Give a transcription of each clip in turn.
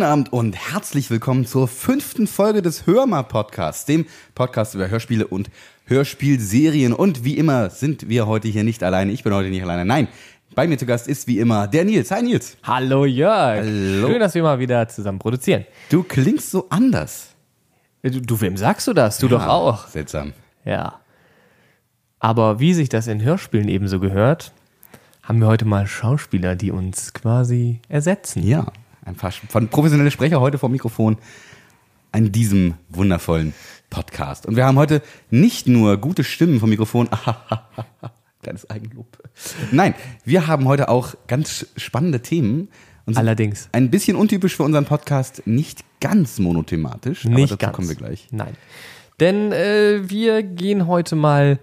Guten Abend und herzlich willkommen zur fünften Folge des Hörmer Podcasts, dem Podcast über Hörspiele und Hörspielserien. Und wie immer sind wir heute hier nicht alleine. Ich bin heute nicht alleine. Nein, bei mir zu Gast ist wie immer der Nils. Hi Nils. Hallo Jörg. Hallo. Schön, dass wir mal wieder zusammen produzieren. Du klingst so anders. Du, du wem sagst du das? Du doch Ja, auch. Seltsam. Ja. Aber wie sich das in Hörspielen ebenso gehört, haben wir heute mal Schauspieler, die uns quasi ersetzen. Ja, ein paar von professionelle Sprecher heute vom Mikrofon an diesem wundervollen Podcast. Und wir haben heute nicht nur gute Stimmen vom Mikrofon, kleines Eigenlob. Nein, wir haben heute auch ganz spannende Themen. Und Allerdings. Ein bisschen untypisch für unseren Podcast, nicht ganz monothematisch, Nicht aber dazu ganz. kommen wir gleich. Nein. Denn äh, wir gehen heute mal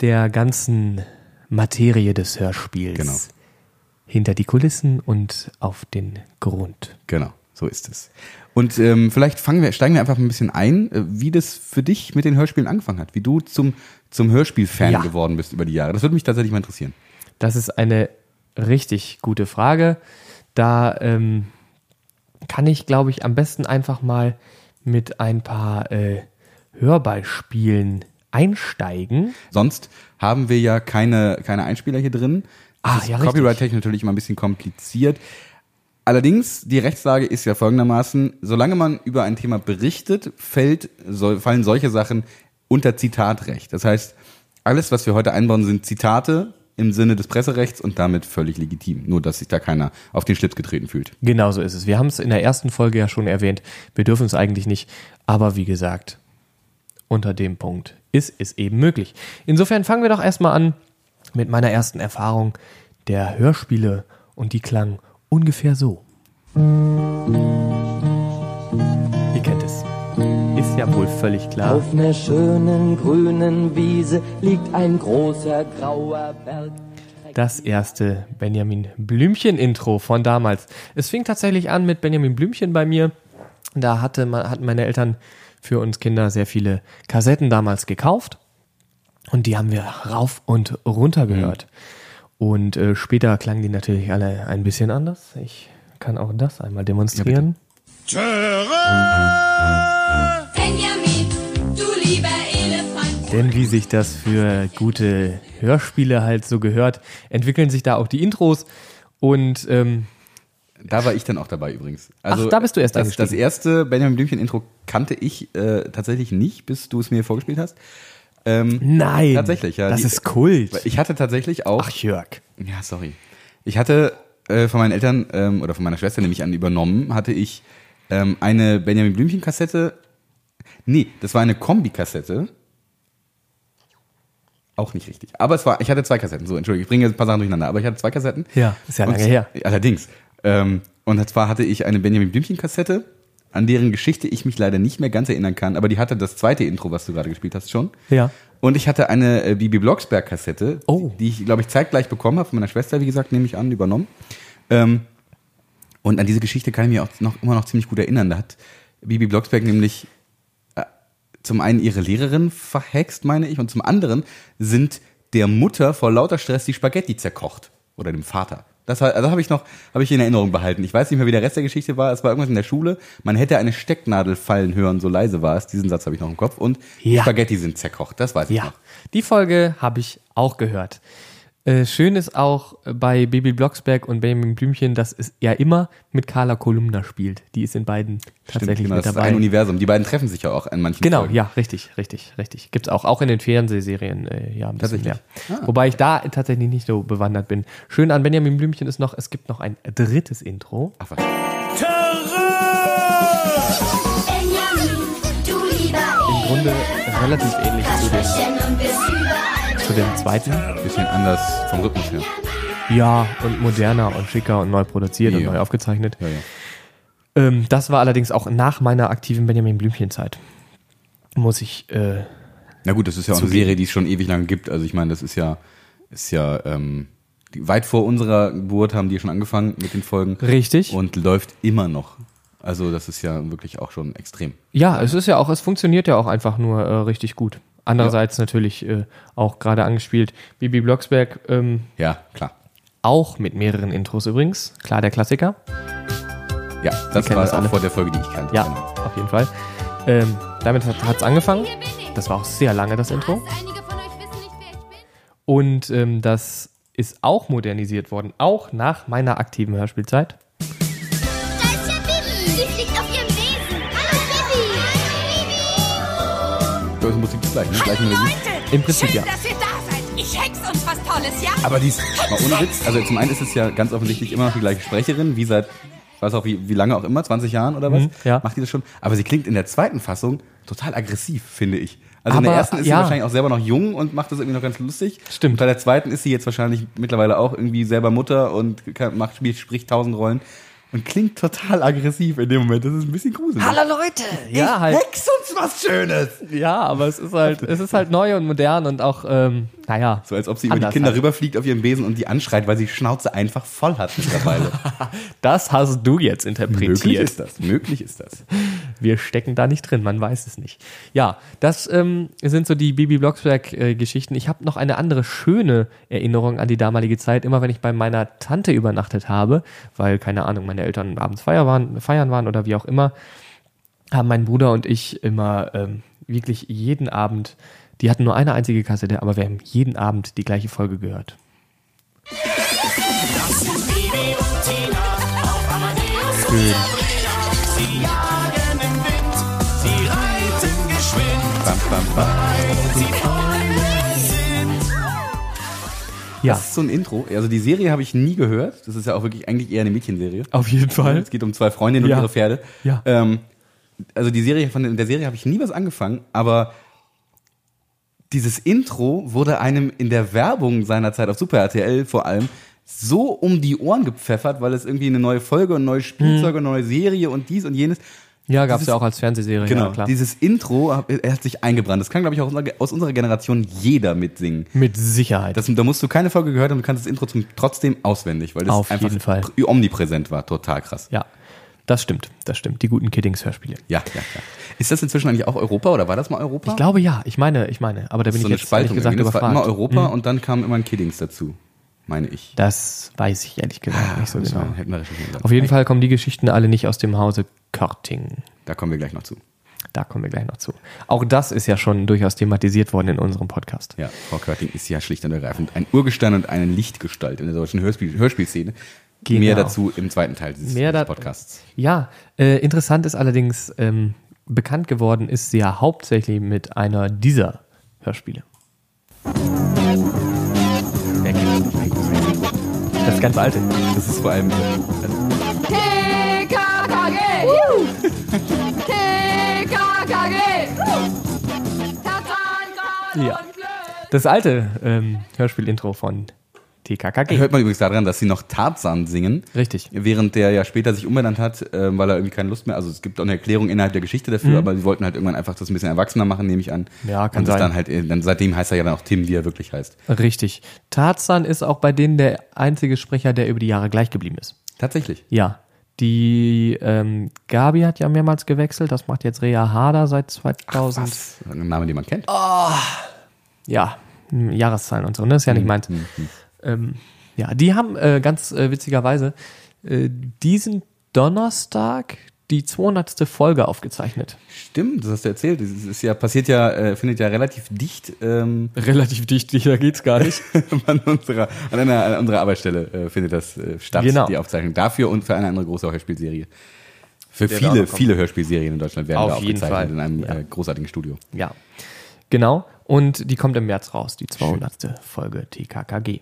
der ganzen Materie des Hörspiels Genau. Hinter die Kulissen und auf den Grund. Genau, so ist es. Und ähm, vielleicht fangen wir, steigen wir einfach ein bisschen ein, äh, wie das für dich mit den Hörspielen angefangen hat, wie du zum, zum Hörspielfan Ja. geworden bist über die Jahre. Das würde mich tatsächlich mal interessieren. Das ist eine richtig gute Frage. Da ähm, kann ich, glaube ich, am besten einfach mal mit ein paar äh, Hörbeispielen einsteigen. Sonst haben wir ja keine, keine Einspieler hier drin. Ah, ja. Copyright-technisch natürlich immer ein bisschen kompliziert. Allerdings, die Rechtslage ist ja folgendermaßen, solange man über ein Thema berichtet, fällt, so, fallen solche Sachen unter Zitatrecht. Das heißt, alles, was wir heute einbauen, sind Zitate im Sinne des Presserechts und damit völlig legitim. Nur, dass sich da keiner auf den Schlips getreten fühlt. Genau so ist es. Wir haben es in der ersten Folge ja schon erwähnt. Wir dürfen es eigentlich nicht. Aber wie gesagt, unter dem Punkt ist es eben möglich. Insofern fangen wir doch erstmal an mit meiner ersten Erfahrung der Hörspiele. Und die klang ungefähr so. Ihr kennt es. Ist ja wohl völlig klar. Auf ner schönen grünen Wiese liegt ein großer grauer Berg. das erste Benjamin Blümchen-Intro von damals. Es fing tatsächlich an mit Benjamin Blümchen bei mir. Da hatte hatten meine Eltern für uns Kinder sehr viele Kassetten damals gekauft. Und die haben wir rauf und runter gehört. Und äh, später klangen die natürlich alle ein bisschen anders. Ich kann auch das einmal demonstrieren. Benjamin, du lieber Elefant. Denn wie sich das für gute Hörspiele halt so gehört, entwickeln sich da auch die Intros. Und ähm, Da war ich dann auch dabei übrigens. Also Ach, da bist du erst das, das erste Benjamin Blümchen-Intro kannte ich äh, tatsächlich nicht, bis du es mir vorgespielt hast. Ähm, nein, Tatsächlich, ja. Das Die- ist Kult. ich hatte tatsächlich auch Ach, Jörg. Ja, sorry. Ich hatte äh, von meinen Eltern ähm, oder von meiner Schwester nämlich an übernommen, hatte ich ähm, eine Benjamin Blümchen Kassette. Nee, das war eine Kombi-Kassette. Auch nicht richtig. Aber es war, ich hatte zwei Kassetten. So, Entschuldigung, ich bringe jetzt ein paar Sachen durcheinander. Aber ich hatte zwei Kassetten. Ja, ist ja Und- lange her. Allerdings. Ähm, und zwar hatte ich eine Benjamin Blümchen Kassette, an deren Geschichte ich mich leider nicht mehr ganz erinnern kann. Aber die hatte das zweite Intro, was du gerade gespielt hast, schon. Ja. Und ich hatte eine äh, Bibi Blocksberg Kassette, Oh. die ich, glaube ich, zeitgleich bekommen habe von meiner Schwester, wie gesagt, nehme ich an, übernommen. Ähm, und an diese Geschichte kann ich mich auch noch, immer noch ziemlich gut erinnern. Da hat Bibi Blocksberg nämlich äh, zum einen ihre Lehrerin verhext, meine ich, und zum anderen sind der Mutter vor lauter Stress die Spaghetti zerkocht. Oder dem Vater. Das, also habe ich noch, habe ich in Erinnerung behalten. Ich weiß nicht mehr, wie der Rest der Geschichte war. Es war irgendwas in der Schule. Man hätte eine Stecknadel fallen hören, so leise war es. Diesen Satz habe ich noch im Kopf. Und die Ja. Spaghetti sind zerkocht. Das weiß ich Ja, noch. die Folge habe ich auch gehört. Äh, schön ist auch bei Baby Blocksberg und Benjamin Blümchen, dass es ja immer mit Carla Kolumna spielt. Die ist in beiden tatsächlich genau, mit das ist dabei. ein Universum. Die beiden treffen sich ja auch an manchen Genau, Folgen. ja, richtig, richtig, richtig. Gibt's auch, auch in den Fernsehserien, äh, ja, ein bisschen Tatsächlich. mehr. Ah. Wobei ich da tatsächlich nicht so bewandert bin. Schön an Benjamin Blümchen ist noch, es gibt noch ein drittes Intro. Ach was. Benjamin, du lieber Im Grunde relativ ähnlich zu dem, Und zu dem zweiten. Bisschen anders vom Rhythmus her. Ja, und moderner und schicker und neu produziert und Ja. neu aufgezeichnet. Ja, ja. Ähm, das war allerdings auch nach meiner aktiven Benjamin Blümchen-Zeit. Muss ich, äh, Na gut, das ist ja auch eine. Serie, die es schon ewig lange gibt. Also ich meine, das ist ja, ist ja, ähm, weit vor unserer Geburt haben die schon angefangen mit den Folgen. richtig. Und läuft immer noch. Also das ist ja wirklich auch schon extrem. ja, es ist ja auch, es funktioniert ja auch einfach nur äh, richtig gut. Andererseits natürlich äh, auch gerade angespielt. Bibi Blocksberg, ähm, Ja, klar. auch mit mehreren Intros übrigens. Klar, der Klassiker. Ja, das war das auch alle. vor der Folge, die ich kannte. Ja, Genau. auf jeden Fall. Ähm, damit hat es angefangen. Das war auch sehr lange, das Intro. Und ähm, das ist auch modernisiert worden, auch nach meiner aktiven Hörspielzeit. Da ist ja Bibi. Sie fliegt Bibi. Da ist Musik gleich, ne? Gleich. Im Prinzip Schön, ja. dass ihr da seid. Ich hex uns was Tolles, ja? Aber die ist, mal ohne Witz, also zum einen ist es ja ganz offensichtlich immer noch die gleiche Sprecherin, wie seit, weiß auch wie, wie lange auch immer, 20 Jahren oder was, Mhm, ja. macht die das schon. Aber sie klingt in der zweiten Fassung total aggressiv, finde ich. Also in Aber, der ersten ist ja. sie wahrscheinlich auch selber noch jung und macht das irgendwie noch ganz lustig. Stimmt. Und bei der zweiten ist sie jetzt wahrscheinlich mittlerweile auch irgendwie selber Mutter und kann, macht, spielt, spricht tausend Rollen und klingt total aggressiv in dem Moment. Das ist ein bisschen gruselig. Leute! Ja, halt. Hex uns was Schönes! Ja, aber es ist halt, es ist halt neu und modern und auch, ähm, naja. So als ob sie über die Kinder halt. rüberfliegt auf ihrem Besen und die anschreit, weil sie Schnauze einfach voll hat mittlerweile. Das hast du jetzt Möglich interpretiert. ist das. Möglich ist das. Wir stecken da nicht drin, man weiß es nicht. Ja, das ähm, sind so die Bibi Blocksberg-Geschichten. ich habe noch eine andere schöne Erinnerung an die damalige Zeit. Immer wenn ich bei meiner Tante übernachtet habe, weil, keine Ahnung, meine Eltern abends feiern waren, feiern waren oder wie auch immer, haben mein Bruder und ich immer ähm, wirklich jeden Abend, die hatten nur eine einzige Kassette, aber wir haben jeden Abend die gleiche Folge gehört. Schön. Bam, bam, bam. Ja, Das ist so ein Intro. Also die Serie habe ich nie gehört. Das ist ja auch wirklich eigentlich eher eine Mädchenserie. auf jeden Fall. Es geht um zwei Freundinnen Ja. und ihre Pferde. Ja. Ähm, also die Serie, von der Serie habe ich nie was angefangen, aber dieses Intro wurde einem in der Werbung seiner Zeit auf Super RTL vor allem so um die Ohren gepfeffert, weil es irgendwie eine neue Folge und neue Spielzeuge und neue Serie und dies und jenes. Ja, gab es ja auch als Fernsehserie, Genau, ja klar. dieses Intro er hat sich eingebrannt. Das kann, glaube ich, auch aus unserer- Generation jeder mitsingen. Mit Sicherheit. Das, da musst du keine Folge gehört haben, du kannst das Intro zum, trotzdem auswendig, weil das Auf einfach jeden Fall. pr- omnipräsent war. Total krass. ja, das stimmt, das stimmt. Die guten Kiddings-Hörspiele. Ja, ja, ja. Ist das inzwischen eigentlich auch Europa oder war das mal Europa? Ich glaube ja, ich meine, ich meine, aber da bin so ich jetzt ehrlich gesagt irgendwie. das war überfragt. immer Europa Hm. und dann kam immer ein Kiddings dazu, meine ich. Das weiß ich ehrlich gesagt nicht so genau. sollen. Auf jeden Fall kommen die Geschichten alle nicht aus dem Hause Körting. Da kommen wir gleich noch zu. Da kommen wir gleich noch zu. Auch das ist ja schon durchaus thematisiert worden in unserem Podcast. Ja, Frau Körting ist ja schlicht und ergreifend ein Urgestein und eine Lichtgestalt in der deutschen Hörspiel Hörspielszene. Genau. Mehr dazu im zweiten Teil dieses Mehr Podcasts. Ja, äh, interessant ist allerdings, ähm, bekannt geworden ist sie ja hauptsächlich mit einer dieser Hörspiele. Das ganz alte. Das ist vor allem TKKG! TKKG! Ja. Das alte ähm, Hörspiel-Intro von TKKG. hört man übrigens daran, dass sie noch Tarzan singen. Richtig. Während der ja später sich umbenannt hat, ähm, weil er irgendwie keine Lust mehr, also es gibt auch eine Erklärung innerhalb der Geschichte dafür, aber sie wollten halt irgendwann einfach das ein bisschen erwachsener machen, nehme ich an. Mhm. Ja, kann Und sein. dann halt, äh, dann seitdem heißt er ja dann auch Tim, wie er wirklich heißt. Richtig. Tarzan ist auch bei denen der einzige Sprecher, der über die Jahre gleich geblieben ist. Tatsächlich. Ja. Die ähm, Gabi hat ja mehrmals gewechselt. Das macht jetzt Rea Harder seit 2000. Was? Ein Name, den man kennt. ja, m, Jahreszahlen und so, ne? Ist ja nicht Mhm. Ähm, ja, die haben äh, ganz äh, witzigerweise äh, diesen Donnerstag die 200. Folge aufgezeichnet. Stimmt, das hast du erzählt. Das ist ja, passiert ja, äh, findet ja relativ dicht ähm, Relativ dicht, da geht's gar nicht. an, unserer, an, einer, an unserer Arbeitsstelle äh, findet das äh, statt, Genau. die Aufzeichnung. Dafür und für eine andere große Hörspielserie. Für auch viele, viele Hörspielserien in Deutschland werden Auf da jeden aufgezeichnet Fall. in einem Ja. äh, großartigen Studio. ja, genau. Und die kommt im März raus, die 200. Folge TKKG.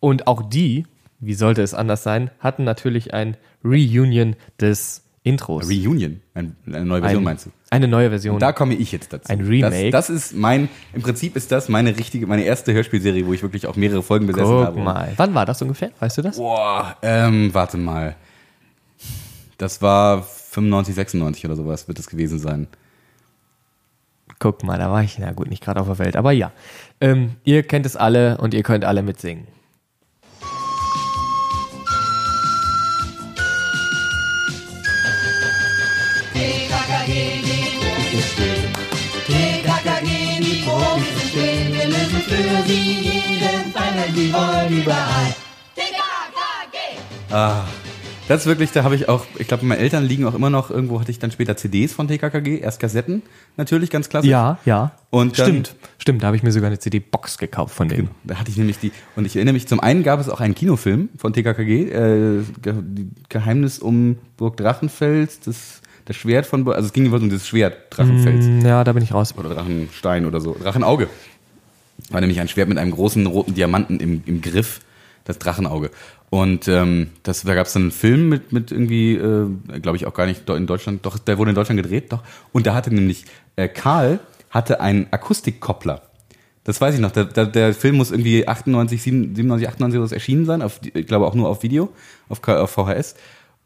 Und auch die, wie sollte es anders sein, hatten natürlich ein Reunion des Intros. Reunion, ein, eine neue Version Ein- meinst du? Eine neue Version. Da komme ich jetzt dazu. Ein Remake. Das, das ist mein, im Prinzip ist das meine richtige, meine erste Hörspielserie, wo ich wirklich auch mehrere Folgen besessen Guck habe. mal. Wann war das ungefähr? Weißt du das? Boah, ähm, warte mal. Das war 95, 96 oder sowas wird es gewesen sein. Guck mal, da war ich, na gut, nicht gerade auf der Welt, aber ja. Ähm, ihr kennt es alle und ihr könnt alle mitsingen. Das ist wirklich, da habe ich auch, ich glaube, meine Eltern liegen auch immer noch, irgendwo hatte ich dann später CDs von TKKG, erst Kassetten, natürlich, ganz klassisch. Ja, ja. Und dann- stimmt, stimmt. Da habe ich mir sogar eine CD-Box gekauft von denen. Da hatte ich nämlich die, und ich erinnere mich, zum einen gab es auch einen Kinofilm von TKKG, äh, Ge die Geheimnis um Burg Drachenfels, das, das Schwert von, also es ging jeweils um das Schwert Drachenfels. Mm, Ja, da bin ich raus. Oder Drachenstein oder so. Drachenauge. War nämlich ein Schwert mit einem großen roten Diamanten im, im Griff, das Drachenauge. Und ähm, das, da gab es dann einen Film mit, mit irgendwie, äh, glaube ich auch gar nicht in Deutschland, doch, der wurde in Deutschland gedreht, doch. Und da hatte nämlich äh, Karl hatte einen Akustikkoppler. Das weiß ich noch. Der, der, der Film muss irgendwie 98, 97, 98 oder so erschienen sein. Auf, ich glaube auch nur auf Video, auf, auf VHS.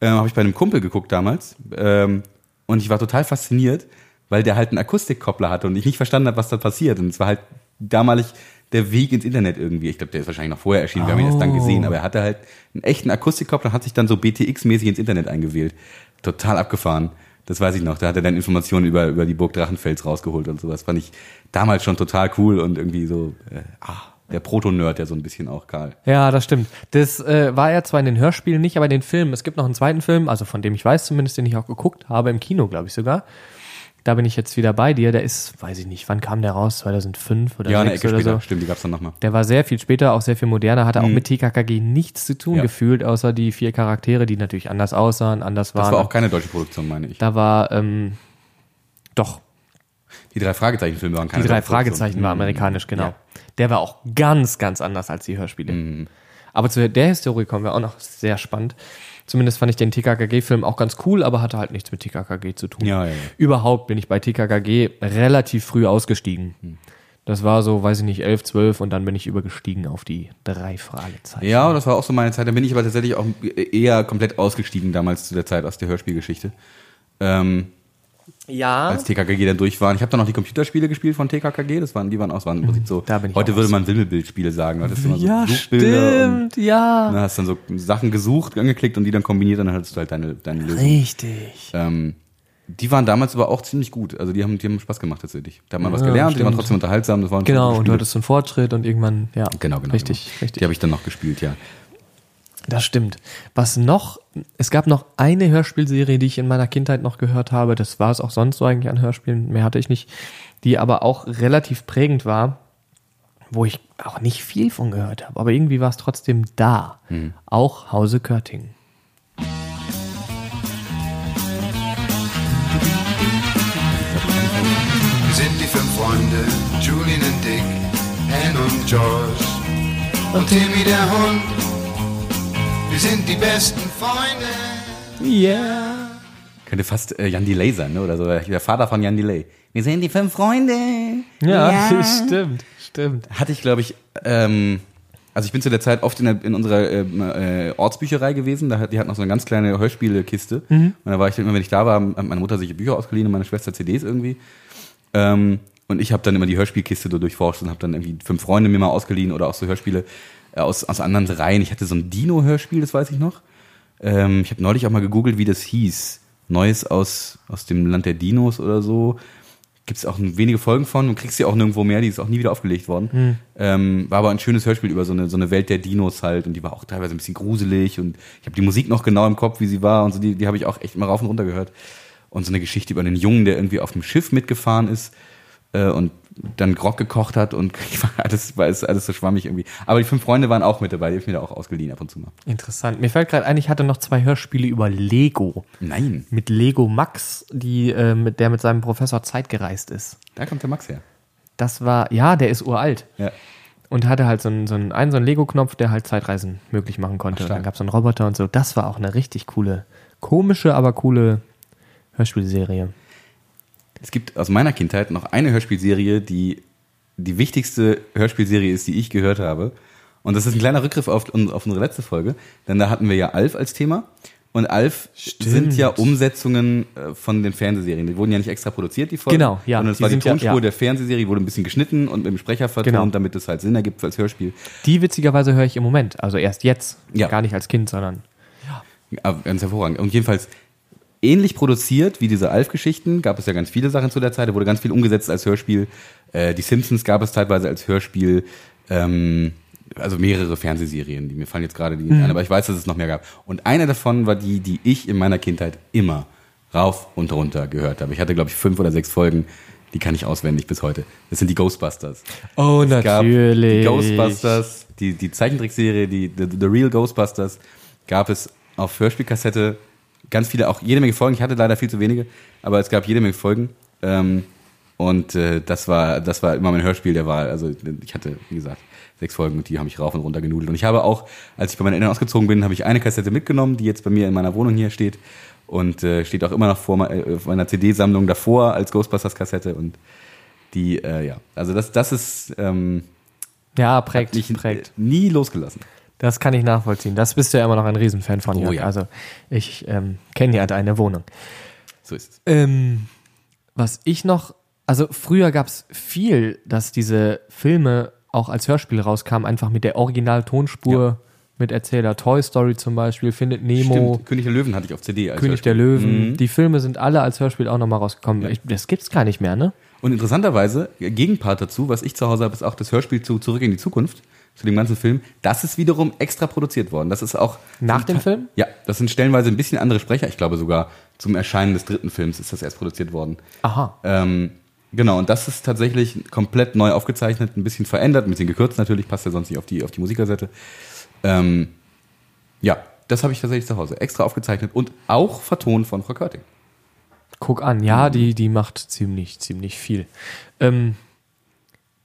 Ähm, Habe ich bei einem Kumpel geguckt damals. Ähm, und ich war total fasziniert, weil der halt einen Akustikkoppler hatte und ich nicht verstanden habe, was da passiert. Und es war halt damalig der Weg ins Internet irgendwie. Ich glaube, der ist wahrscheinlich noch vorher erschienen, wir haben ihn erst dann Oh. gesehen. Aber er hatte halt einen echten Akustikkoppler, hat sich dann so BTX-mäßig ins Internet eingewählt. Total abgefahren. Das weiß ich noch. Da hat er dann Informationen über, über die Burg Drachenfels rausgeholt und sowas. Fand ich damals schon total cool und irgendwie so, äh, ah, der Proto-Nerd, der so ein bisschen auch, Karl. Ja, das stimmt. Das äh, war ja zwar in den Hörspielen nicht, aber in den Filmen. Es gibt noch einen zweiten Film, also von dem ich weiß zumindest, den ich auch geguckt habe, im Kino, glaube ich sogar. Da bin ich jetzt wieder bei dir. Der ist, weiß ich nicht, wann kam der raus? 2005 oder Ja, eine 6 Ecke oder später. so. Stimmt, die gab's dann nochmal. Der war sehr viel später, auch sehr viel moderner, hatte auch mit TKKG nichts zu tun Ja. gefühlt, außer die vier Charaktere, die natürlich anders aussahen, anders waren. Das war auch keine deutsche Produktion, meine ich. da war, ähm, doch, Die drei Fragezeichen-Filme waren keine die drei. Fragezeichen war amerikanisch, genau. Ja. Der war auch ganz, ganz anders als die Hörspiele. Mhm. Aber zu der Historie kommen wir auch noch sehr spannend. Zumindest fand ich den TKKG-Film auch ganz cool, aber hatte halt nichts mit TKKG zu tun. Ja, ja, ja. Überhaupt bin ich bei TKKG relativ früh ausgestiegen. Hm. Das war so, weiß ich nicht, 11, 12 und dann bin ich übergestiegen auf die drei Fragezeichen. Ja, das war auch so meine Zeit. Da bin ich aber tatsächlich auch eher komplett ausgestiegen damals zu der Zeit aus der Hörspielgeschichte. Ähm, Ja. als TKKG dann durch waren. Ich habe dann noch die Computerspiele gespielt von TKKG. Das waren, die waren aus, waren im Prinzip so. Da bin ich heute auch würde man Wimmelbildspiele sagen. weil Das ist immer so Ja, Suchbilder und stimmt, ja. dann hast dann so Sachen gesucht, angeklickt und die dann kombiniert und dann hattest du halt deine, deine Lösung. Richtig. Ähm, die waren damals aber auch ziemlich gut. Also die haben, die haben Spaß gemacht tatsächlich. Da hat man was Ja, gelernt, die waren stimmt. trotzdem unterhaltsam. Das waren Genau, und du hattest so einen Fortschritt und irgendwann, ja. Genau, genau. Richtig, genau. richtig. Die habe ich dann noch gespielt, ja. Das stimmt. Was noch, es gab noch eine Hörspielserie, die ich in meiner Kindheit noch gehört habe. Das war es auch sonst so eigentlich an Hörspielen. Mehr hatte ich nicht. Die aber auch relativ prägend war, wo ich auch nicht viel von gehört habe. Aber irgendwie war es trotzdem da. Auch Hause Körting. Wir sind die fünf Freunde, Julian und Dick, Anne und George und Timmy der Hund. Wir sind die besten Freunde. Yeah. Könnte fast äh, Jan Delay sein, ne? Oder so. Der Vater von Jan Delay. Wir sind die fünf Freunde. Ja, stimmt, stimmt. Hatte ich, glaube ich, ähm, also ich bin zu der Zeit oft in, der, in unserer ähm, äh, Ortsbücherei gewesen. Da hat, die hat noch so eine ganz kleine Hörspielekiste. Und da war ich dann immer, wenn ich da war, hat meine Mutter sich Bücher ausgeliehen und meine Schwester CDs irgendwie. Ähm, und ich habe dann immer die Hörspielkiste so durchforscht und habe dann irgendwie fünf Freunde mir mal ausgeliehen oder auch so Hörspiele äh, aus, aus anderen Reihen. Ich hatte so ein Dino-Hörspiel, das weiß ich noch. Ähm, ich habe neulich auch mal gegoogelt, wie das hieß. Neues aus, aus dem Land der Dinos oder so. Gibt es auch wenige Folgen von und kriegst sie auch nirgendwo mehr, die ist auch nie wieder aufgelegt worden. Ähm, war aber ein schönes Hörspiel über so eine, so eine Welt der Dinos halt und die war auch teilweise ein bisschen gruselig und ich habe die Musik noch genau im Kopf, wie sie war und so, die, die habe ich auch echt mal rauf und runter gehört. Und so eine Geschichte über einen Jungen, der irgendwie auf dem Schiff mitgefahren ist äh, und dann Grog gekocht hat und alles war alles so schwammig irgendwie. Aber die fünf Freunde waren auch mit dabei, die hab ich mir da auch ausgeliehen ab und zu mal. Interessant. Mir fällt gerade ein, ich hatte noch zwei Hörspiele über Lego. Nein, Mit Lego Max, die, äh, mit der mit seinem Professor Zeit gereist ist. da kommt der Max her. Das war, ja, der ist uralt. Ja. Und hatte halt so einen, so einen, einen, so einen Lego-Knopf, der halt Zeitreisen möglich machen konnte. Ach, und dann gab es so einen Roboter und so. Das war auch eine richtig coole, komische, aber coole Hörspielserie. Es gibt aus meiner Kindheit noch eine Hörspielserie, die die wichtigste Hörspielserie ist, die ich gehört habe. Und das ist ein kleiner Rückgriff auf, auf unsere letzte Folge, denn da hatten wir ja Alf als Thema. Und Alf sind ja Umsetzungen äh, von den Fernsehserien. Die wurden ja nicht extra produziert, die Folgen. Genau, ja, Sondern es die war die sind ja- Tonspur ja. der Fernsehserie, wurde ein bisschen geschnitten und mit dem Sprecher vertont, Genau. damit es halt Sinn ergibt als Hörspiel. Die witzigerweise höre ich im Moment. Also erst jetzt. Ja. Gar nicht als Kind, sondern. Aber ganz hervorragend. Und jedenfalls ähnlich produziert wie diese Alf-Geschichten, gab es ja ganz viele Sachen zu der Zeit, da wurde ganz viel umgesetzt als Hörspiel. Äh, die Simpsons gab es teilweise als Hörspiel. Ähm, also mehrere Fernsehserien, die mir fallen jetzt gerade die nicht ein, aber ich weiß, dass es noch mehr gab. Und eine davon war die, die ich in meiner Kindheit immer rauf und runter gehört habe. Ich hatte, glaube ich, fünf oder sechs Folgen, die kann ich auswendig bis heute. Das sind die Ghostbusters. Oh, Es gab natürlich. Die Ghostbusters, die, die Zeichentrickserie, die the, the Real Ghostbusters, gab es auf Hörspielkassette ganz viele, auch jede Menge Folgen. Ich hatte leider viel zu wenige, aber es gab jede Menge Folgen. Ähm, und äh, das war das war immer mein Hörspiel der Wahl. Also ich hatte, wie gesagt, sechs Folgen und die habe ich rauf und runter genudelt. Und ich habe auch, als ich bei meinen Eltern ausgezogen bin, habe ich eine Kassette mitgenommen, die jetzt bei mir in meiner Wohnung hier steht und äh, steht auch immer noch vor äh, meiner CD-Sammlung davor als Ghostbusters-Kassette und die, äh, ja, also das, das ist ähm, Ja, prägt, mich prägt. äh, nie losgelassen. Das kann ich nachvollziehen. Das bist du ja immer noch ein Riesenfan von, Oh Jörg. ja. Also ich ähm, kenne ja deine Wohnung. So ist es. Ähm, was ich noch, also früher gab es viel, dass diese Filme auch als Hörspiel rauskamen, einfach mit der Original-Tonspur, mit Erzähler Toy Story zum Beispiel, Findet Nemo, Stimmt, König der Löwen hatte ich auf CD. Als König Hörspiel. der Löwen. Mhm. Die Filme sind alle als Hörspiel auch nochmal rausgekommen. Ich, das gibt's gar nicht mehr, ne? Und interessanterweise, Gegenpart dazu, was ich zu Hause habe, ist auch das Hörspiel zu Zurück in die Zukunft, zu dem ganzen Film. Das ist wiederum extra produziert worden. Das ist auch. Nach dem Film? Ja, das sind stellenweise ein bisschen andere Sprecher. Ich glaube sogar zum Erscheinen des dritten Films ist das erst produziert worden. Aha. Ähm, genau, und das ist tatsächlich komplett neu aufgezeichnet, ein bisschen verändert, ein bisschen gekürzt natürlich, passt ja sonst nicht auf die, auf die Musikkassette. Ähm, ja, das habe ich tatsächlich zu Hause. Extra aufgezeichnet und auch vertont von Frau Körting. Guck an, ja, die, die macht ziemlich, ziemlich viel. Ähm,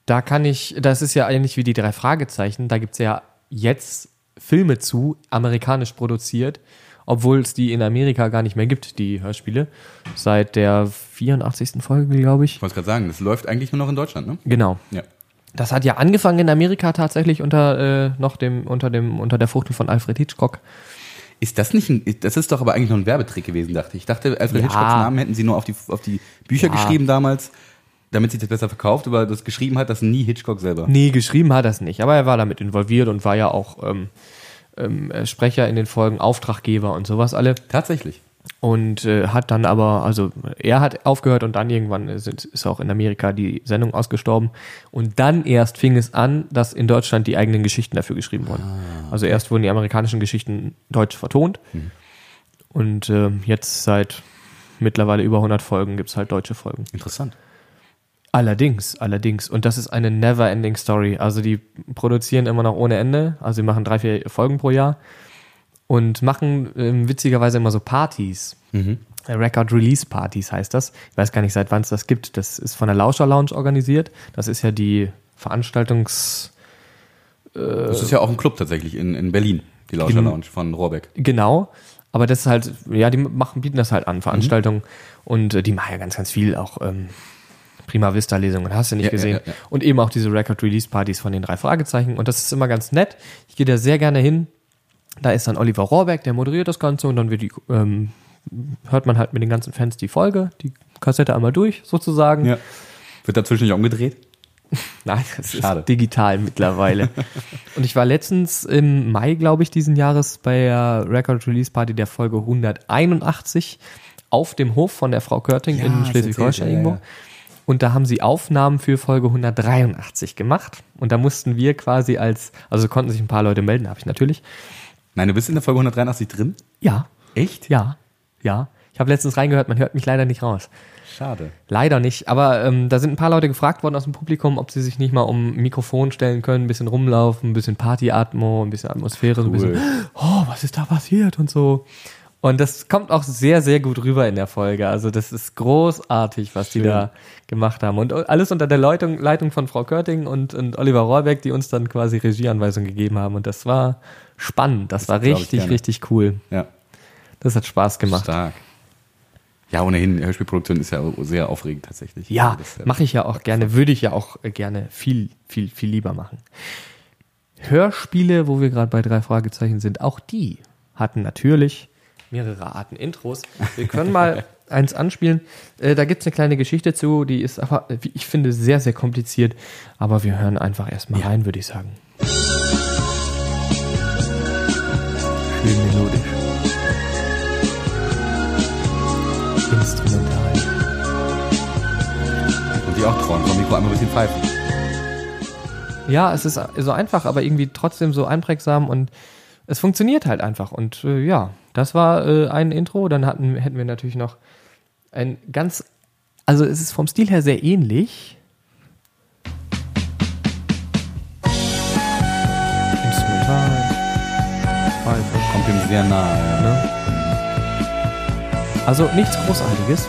da kann ich, das ist ja ähnlich wie die drei Fragezeichen, da gibt's ja jetzt Filme zu, amerikanisch produziert, obwohl es die in Amerika gar nicht mehr gibt, die Hörspiele. Seit der 84. Folge, glaube ich. Ich wollte gerade sagen, das läuft eigentlich nur noch in Deutschland, ne? Genau. Ja. Das hat ja angefangen in Amerika tatsächlich unter äh, noch dem unter dem unter der Fuchtel von Alfred Hitchcock. Ist das nicht ein, das ist doch aber eigentlich noch ein Werbetrick gewesen, dachte ich. Ich dachte, Alfred Ja. Hitchcocks Namen hätten sie nur auf die, auf die Bücher Ja. geschrieben damals, damit sich das besser verkauft, aber das geschrieben hat das nie Hitchcock selber. Nee, geschrieben hat es nicht, aber er war damit involviert und war ja auch ähm, ähm, äh, Sprecher in den Folgen, Auftraggeber und sowas alle. Tatsächlich. Und äh, hat dann aber, also er hat aufgehört und dann irgendwann ist, ist auch in Amerika die Sendung ausgestorben. Und dann erst fing es an, dass in Deutschland die eigenen Geschichten dafür geschrieben wurden. Also erst wurden die amerikanischen Geschichten deutsch vertont. Und ähm, jetzt seit mittlerweile über 100 Folgen gibt's halt deutsche Folgen. Interessant. Allerdings, allerdings. Und das ist eine never-ending Story. Also die produzieren immer noch ohne Ende. Also sie machen drei, vier Folgen pro Jahr und machen ähm, witzigerweise immer so Partys. Äh, Record Release Partys heißt das. Ich weiß gar nicht, seit wann es das gibt. Das ist von der Lauscher Lounge organisiert. Das ist ja die Veranstaltungs... Das ist ja auch ein Club tatsächlich in, in Berlin, die Lauscher Lounge von Rohrbeck. Genau. Aber das ist halt, ja, die machen, bieten das halt an, Veranstaltungen. Und äh, die machen ja ganz, ganz viel auch ähm, Prima Vista Lesungen, hast du nicht Ja, gesehen. ja. Und eben auch diese Record Release Partys von den drei Fragezeichen. Und das ist immer ganz nett. Ich gehe da sehr gerne hin. Da ist dann Oliver Rohrbeck, der moderiert das Ganze und dann wird die, ähm, hört man halt mit den ganzen Fans die Folge, die Kassette einmal durch, sozusagen. Ja. Wird dazwischen nicht umgedreht? Nein, das Schade. ist digital mittlerweile. und ich war letztens im Mai, glaube ich, diesen Jahres bei der Record Release Party der Folge 181 auf dem Hof von der Frau Körting Ja, in Schleswig-Holstein erzählt, ja, irgendwo. ja. Und da haben sie Aufnahmen für Folge 183 gemacht. Und da mussten wir quasi als, also konnten sich ein paar Leute melden, habe ich natürlich. Nein, du bist in der Folge 183 drin? Ja, Echt? ja, ja. Ich habe letztens reingehört, man hört mich leider nicht raus. Schade. Leider nicht, aber ähm, da sind ein paar Leute gefragt worden aus dem Publikum, ob sie sich nicht mal um Mikrofon stellen können, ein bisschen rumlaufen, ein bisschen Party-Atmo, ein bisschen Atmosphäre, so ein Cool. bisschen, oh, was ist da passiert und so. Und das kommt auch sehr, sehr gut rüber in der Folge. Also das ist großartig, was die Schön. da gemacht haben. Und alles unter der Leitung, Leitung von Frau Körting und, und Oliver Rohrbeck, die uns dann quasi Regieanweisungen gegeben haben. Und das war spannend. Das, war glaub ich richtig, richtig cool. Ja. Das hat Spaß gemacht. Stark. Ja, ohnehin, Hörspielproduktion ist ja sehr aufregend tatsächlich. Ja, Also das ist mache ich ja auch gerne, würde ich ja auch äh, gerne viel, viel, viel lieber machen. Hörspiele, wo wir gerade bei drei Fragezeichen sind, auch die hatten natürlich mehrere Arten Intros. Wir können mal eins anspielen. Äh, da gibt's eine kleine Geschichte zu, die ist aber, wie ich finde, sehr, sehr kompliziert. Aber wir hören einfach erstmal rein, würde ich sagen. Schön melodisch. Instrumental. Und die auch trauen, vom Mikro einmal ein bisschen pfeifen. Ja, es ist so einfach, aber irgendwie trotzdem so einprägsam und es funktioniert halt einfach. Und äh, ja, das war äh, ein Intro. Dann hatten, hätten wir natürlich noch ein ganz, also es ist vom Stil her sehr ähnlich. Kommt dem sehr nahe. Ja. Ne? Also nichts Großartiges.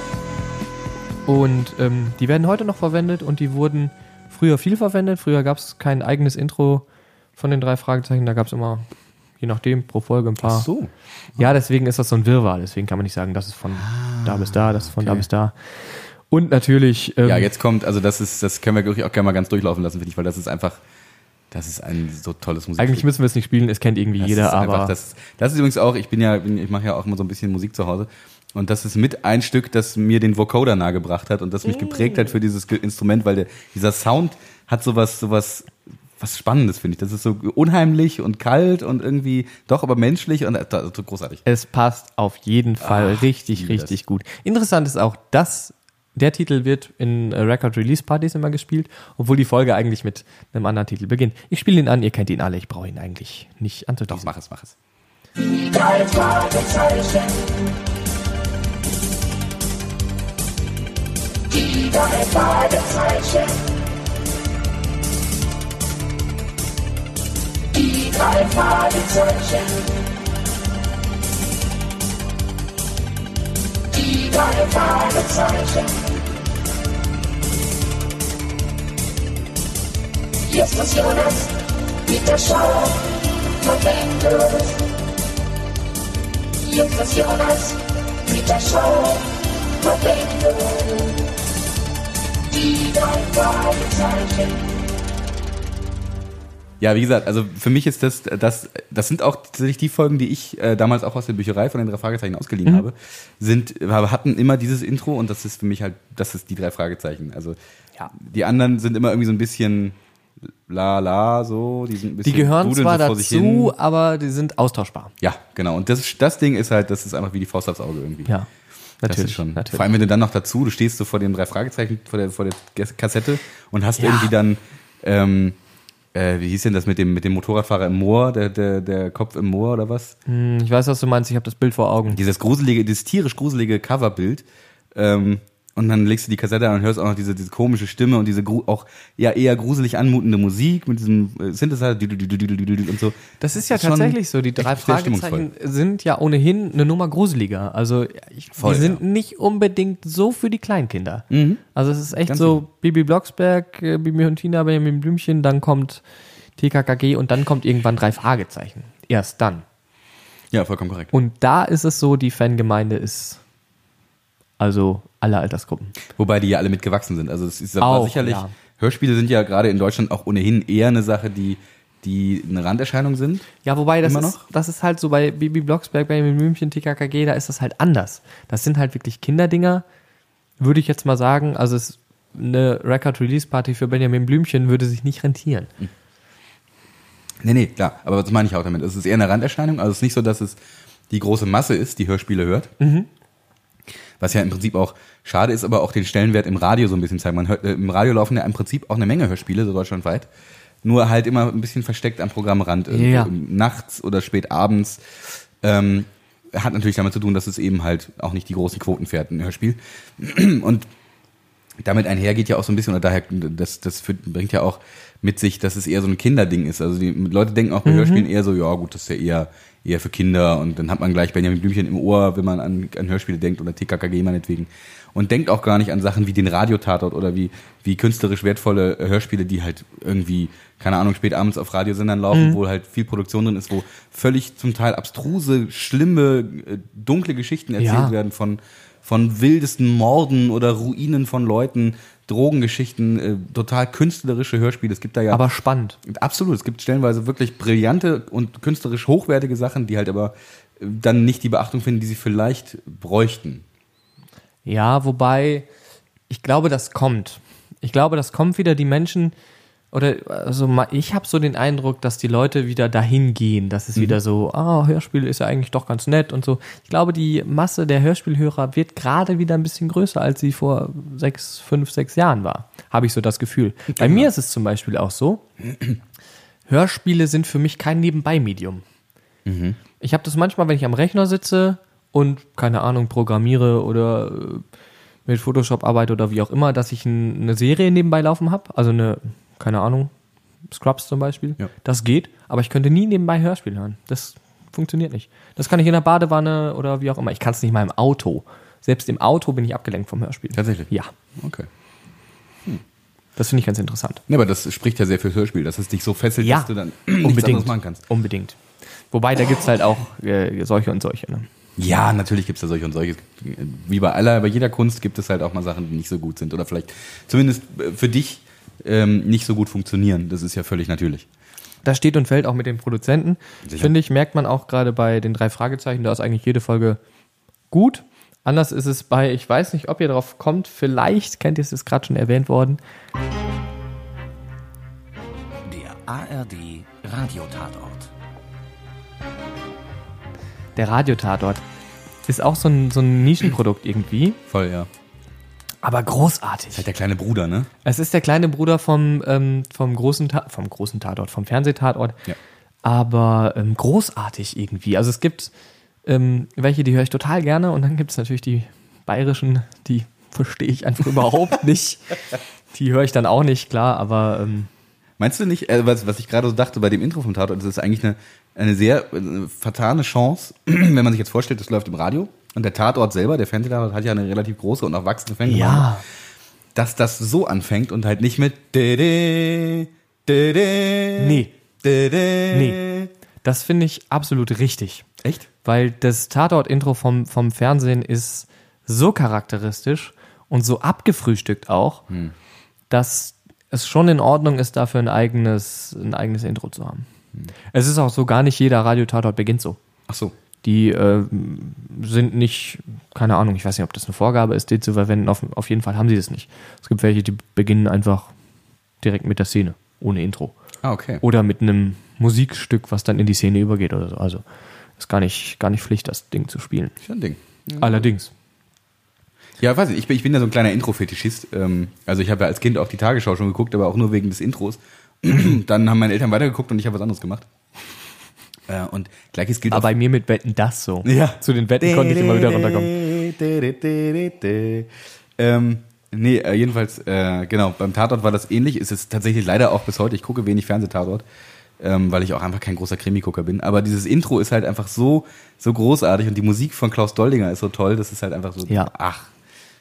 Und ähm, die werden heute noch verwendet und die wurden früher viel verwendet. Früher gab es kein eigenes Intro von den drei Fragezeichen. Da gab es immer, je nachdem, pro Folge ein paar. Ach so. Ja, deswegen ist das so ein Wirrwarr. Deswegen kann man nicht sagen, das ist von da bis da, das ist von da okay. bis da. Und natürlich. Ähm, Ja, jetzt kommt, also das ist, das können wir wirklich auch gerne mal ganz durchlaufen lassen, finde ich, weil das ist einfach, das ist ein so tolles Musik. Eigentlich müssen wir es nicht spielen, es kennt irgendwie das jeder, ist einfach, aber. das, das ist übrigens auch, ich bin ja, ich mache ja auch immer so ein bisschen Musik zu Hause. Und das ist mit ein Stück, das mir den Vocoder nahegebracht hat und das mich geprägt hat für dieses Instrument, weil der, dieser Sound hat sowas, sowas, was Spannendes, finde ich. Das ist so unheimlich und kalt und irgendwie doch aber menschlich und äh, also großartig. Es passt auf jeden Fall Ach, richtig, richtig gut. Interessant ist auch, dass der Titel wird in äh, Record Release Partys immer gespielt, obwohl die Folge eigentlich mit einem anderen Titel beginnt. Ich spiele ihn an, ihr kennt ihn alle, ich brauche ihn eigentlich nicht Doch, anzudiesen. mach es, mach es. Drei Fragezeichen. Die drei Fragezeichen. Drei Fragezeichen. Die drei Fragezeichen. Hier ist Jonas mit der Show von Endlos. Hier ist Jonas mit der Show von Endlos. Die drei Fragezeichen. Ja, wie gesagt, also für mich ist das, das, das sind auch tatsächlich die Folgen, die ich äh, damals auch aus der Bücherei von den drei Fragezeichen ausgeliehen habe, sind, hatten immer dieses Intro und das ist für mich halt, das ist die drei Fragezeichen. Also Ja. die anderen sind immer irgendwie so ein bisschen la la so, die sind ein bisschen Die gehören zwar so vor sich hin. dazu, aber die sind austauschbar. Ja, genau. Und das, das Ding ist halt, das ist einfach wie die Faust aufs Auge irgendwie. Ja, natürlich. schon. natürlich. Vor allem, wenn du dann noch dazu, du stehst so vor den drei Fragezeichen, vor der, vor der Kassette und hast Ja. irgendwie dann, ähm, äh, wie hieß denn das mit dem, mit dem Motorradfahrer im Moor, der, der, der Kopf im Moor oder was? Hm, ich weiß, was du meinst, ich habe das Bild vor Augen. Dieses gruselige, dieses tierisch gruselige Coverbild. Ähm, und dann legst du die Kassette an und hörst auch noch diese, diese komische Stimme und diese auch ja eher gruselig anmutende Musik mit diesem äh, Synthesizer und so. Das ist ja schon tatsächlich so. Die drei Fragezeichen sind ja ohnehin eine Nummer gruseliger. Also ich, Voll, die sind ja. nicht unbedingt so für die Kleinkinder. Also es ist echt Ganz so Bibi Blocksberg, äh, Bibi und Tina, Benjamin Blümchen, dann kommt TKKG und dann kommt irgendwann drei Fragezeichen. Erst dann. Ja, vollkommen korrekt. Und da ist es so, die Fangemeinde ist also alle Altersgruppen. Wobei die ja alle mitgewachsen sind. Also es ist aber sicherlich, ja. Hörspiele sind ja gerade in Deutschland auch ohnehin eher eine Sache, die, die eine Randerscheinung sind. Ja, wobei das ist, noch? das ist halt so bei Bibi Blocksberg, Benjamin Blümchen, TKKG, da ist das halt anders. Das sind halt wirklich Kinderdinger, würde ich jetzt mal sagen. Also es, eine Record-Release-Party für Benjamin Blümchen würde sich nicht rentieren. Nee, nee, klar. Aber was meine ich auch damit? Es ist eher eine Randerscheinung. Also es ist nicht so, dass es die große Masse ist, die Hörspiele hört. Was ja im Prinzip auch schade ist, aber auch den Stellenwert im Radio so ein bisschen zeigt. Man hört, äh, im Radio laufen ja im Prinzip auch eine Menge Hörspiele, so deutschlandweit. Nur halt immer ein bisschen versteckt am Programmrand. Ja. im- Nachts oder spät abends. Ähm, hat natürlich damit zu tun, dass es eben halt auch nicht die großen Quoten fährt, ein Hörspiel. Und damit einhergeht ja auch so ein bisschen, oder daher, das, das bringt ja auch mit sich, dass es eher so ein Kinderding ist. Also die Leute denken auch bei Hörspielen eher so, ja gut, das ist ja eher, eher für Kinder und dann hat man gleich Benjamin Blümchen im Ohr, wenn man an, an Hörspiele denkt oder TKKG meinetwegen. Und denkt auch gar nicht an Sachen wie den Radiotatort oder wie, wie künstlerisch wertvolle Hörspiele, die halt irgendwie, keine Ahnung, spät abends auf Radiosendern laufen, wo halt viel Produktion drin ist, wo völlig zum Teil abstruse, schlimme, äh, dunkle Geschichten erzählt Ja. werden von, von wildesten Morden oder Ruinen von Leuten, Drogengeschichten, äh, total künstlerische Hörspiele. Es gibt da ja Aber spannend. absolut, es gibt stellenweise wirklich brillante und künstlerisch hochwertige Sachen, die halt aber äh, dann nicht die Beachtung finden, die sie vielleicht bräuchten. Ja, wobei, ich glaube, das kommt. Ich glaube, das kommt wieder. Die Menschen oder also ich habe so den Eindruck, dass die Leute wieder dahin gehen, dass es wieder so, ah, Hörspiel ist ja eigentlich doch ganz nett und so. Ich glaube, die Masse der Hörspielhörer wird gerade wieder ein bisschen größer, als sie vor sechs, fünf, sechs Jahren war. Habe ich so das Gefühl. Bei mir ist es zum Beispiel auch so, Hörspiele sind für mich kein Nebenbei-Medium. Ich habe das manchmal, wenn ich am Rechner sitze und, keine Ahnung, programmiere oder äh, mit Photoshop arbeite oder wie auch immer, dass ich ein, eine Serie nebenbei laufen habe. Also eine, keine Ahnung, Scrubs zum Beispiel. Ja. Das geht, aber ich könnte nie nebenbei Hörspiel hören. Das funktioniert nicht. Das kann ich in der Badewanne oder wie auch immer. Ich kann es nicht mal im Auto. Selbst im Auto bin ich abgelenkt vom Hörspiel. Tatsächlich? Ja, Okay. das finde ich ganz interessant. Ja, aber das spricht ja sehr für Hörspiel, dass es dich so fesselt, Ja, dass du dann unbedingt. machen kannst. Unbedingt. Wobei, da gibt's halt auch äh, solche und solche. Ne? Ja, natürlich gibt es da solche und solche. Wie bei aller, bei jeder Kunst gibt es halt auch mal Sachen, die nicht so gut sind oder vielleicht zumindest äh, für dich ähm, nicht so gut funktionieren. Das ist ja völlig natürlich. Das steht und fällt auch mit den Produzenten. Sicher. Finde ich, merkt man auch gerade bei den drei Fragezeichen, da ist eigentlich jede Folge gut. Anders ist es bei, ich weiß nicht, ob ihr drauf kommt, vielleicht kennt ihr es, ist gerade schon erwähnt worden. Der ARD Radiotatort. Der Radiotatort ist auch so ein, so ein Nischenprodukt irgendwie, Voll, ja. Aber großartig. Halt der kleine Bruder, ne? Es ist der kleine Bruder vom, ähm, vom, großen, Ta vom großen Tatort, vom Fernsehtatort. Ja. Aber ähm, großartig irgendwie. Also es gibt ähm, welche, die höre ich total gerne und dann gibt es natürlich die bayerischen, die verstehe ich einfach überhaupt nicht. Die höre ich dann auch nicht, klar, aber ähm, Meinst du nicht, äh, was, was ich gerade so dachte bei dem Intro vom Tatort, das ist eigentlich eine, eine sehr äh, vertane Chance, wenn man sich jetzt vorstellt, das läuft im Radio und der Tatort selber, der Fernsehtatort, hat ja eine relativ große und auch wachsende Fangemeinde. dass das so anfängt und halt nicht mit nee. Nee. das finde ich absolut richtig. Echt? Weil das Tatort-Intro vom, vom Fernsehen ist so charakteristisch und so abgefrühstückt auch, dass es schon in Ordnung ist, dafür ein eigenes, ein eigenes Intro zu haben. Es ist auch so, gar nicht jeder Radio-Tatort beginnt so. Ach so. Die äh, sind nicht, keine Ahnung, ich weiß nicht, ob das eine Vorgabe ist, die zu verwenden. Auf, auf jeden Fall haben sie das nicht. Es gibt welche, die beginnen einfach direkt mit der Szene, ohne Intro. Ah, okay. Oder mit einem Musikstück, was dann in die Szene übergeht oder so. Also ist gar nicht, gar nicht Pflicht, das Ding zu spielen. Ist ja ein Ding. Allerdings. Ja, weiß nicht, ich bin, ich bin ja so ein kleiner Intro-Fetischist. Ähm, also ich habe ja als Kind auch die Tagesschau schon geguckt, aber auch nur wegen des Intros. Dann haben meine Eltern weitergeguckt und ich habe was anderes gemacht. Äh, und gleiches gilt Aber bei mir mit Wetten das so. Ja. Zu den Wetten konnte ich immer wieder runterkommen. Ähm, nee, äh, jedenfalls, äh, genau, beim Tatort war das ähnlich. Es ist tatsächlich leider auch bis heute, ich gucke wenig Fernsehtatort, ähm, weil ich auch einfach kein großer Krimi-Gucker bin. Aber dieses Intro ist halt einfach so, so großartig und die Musik von Klaus Doldinger ist so toll, das ist halt einfach so, Ja. ach.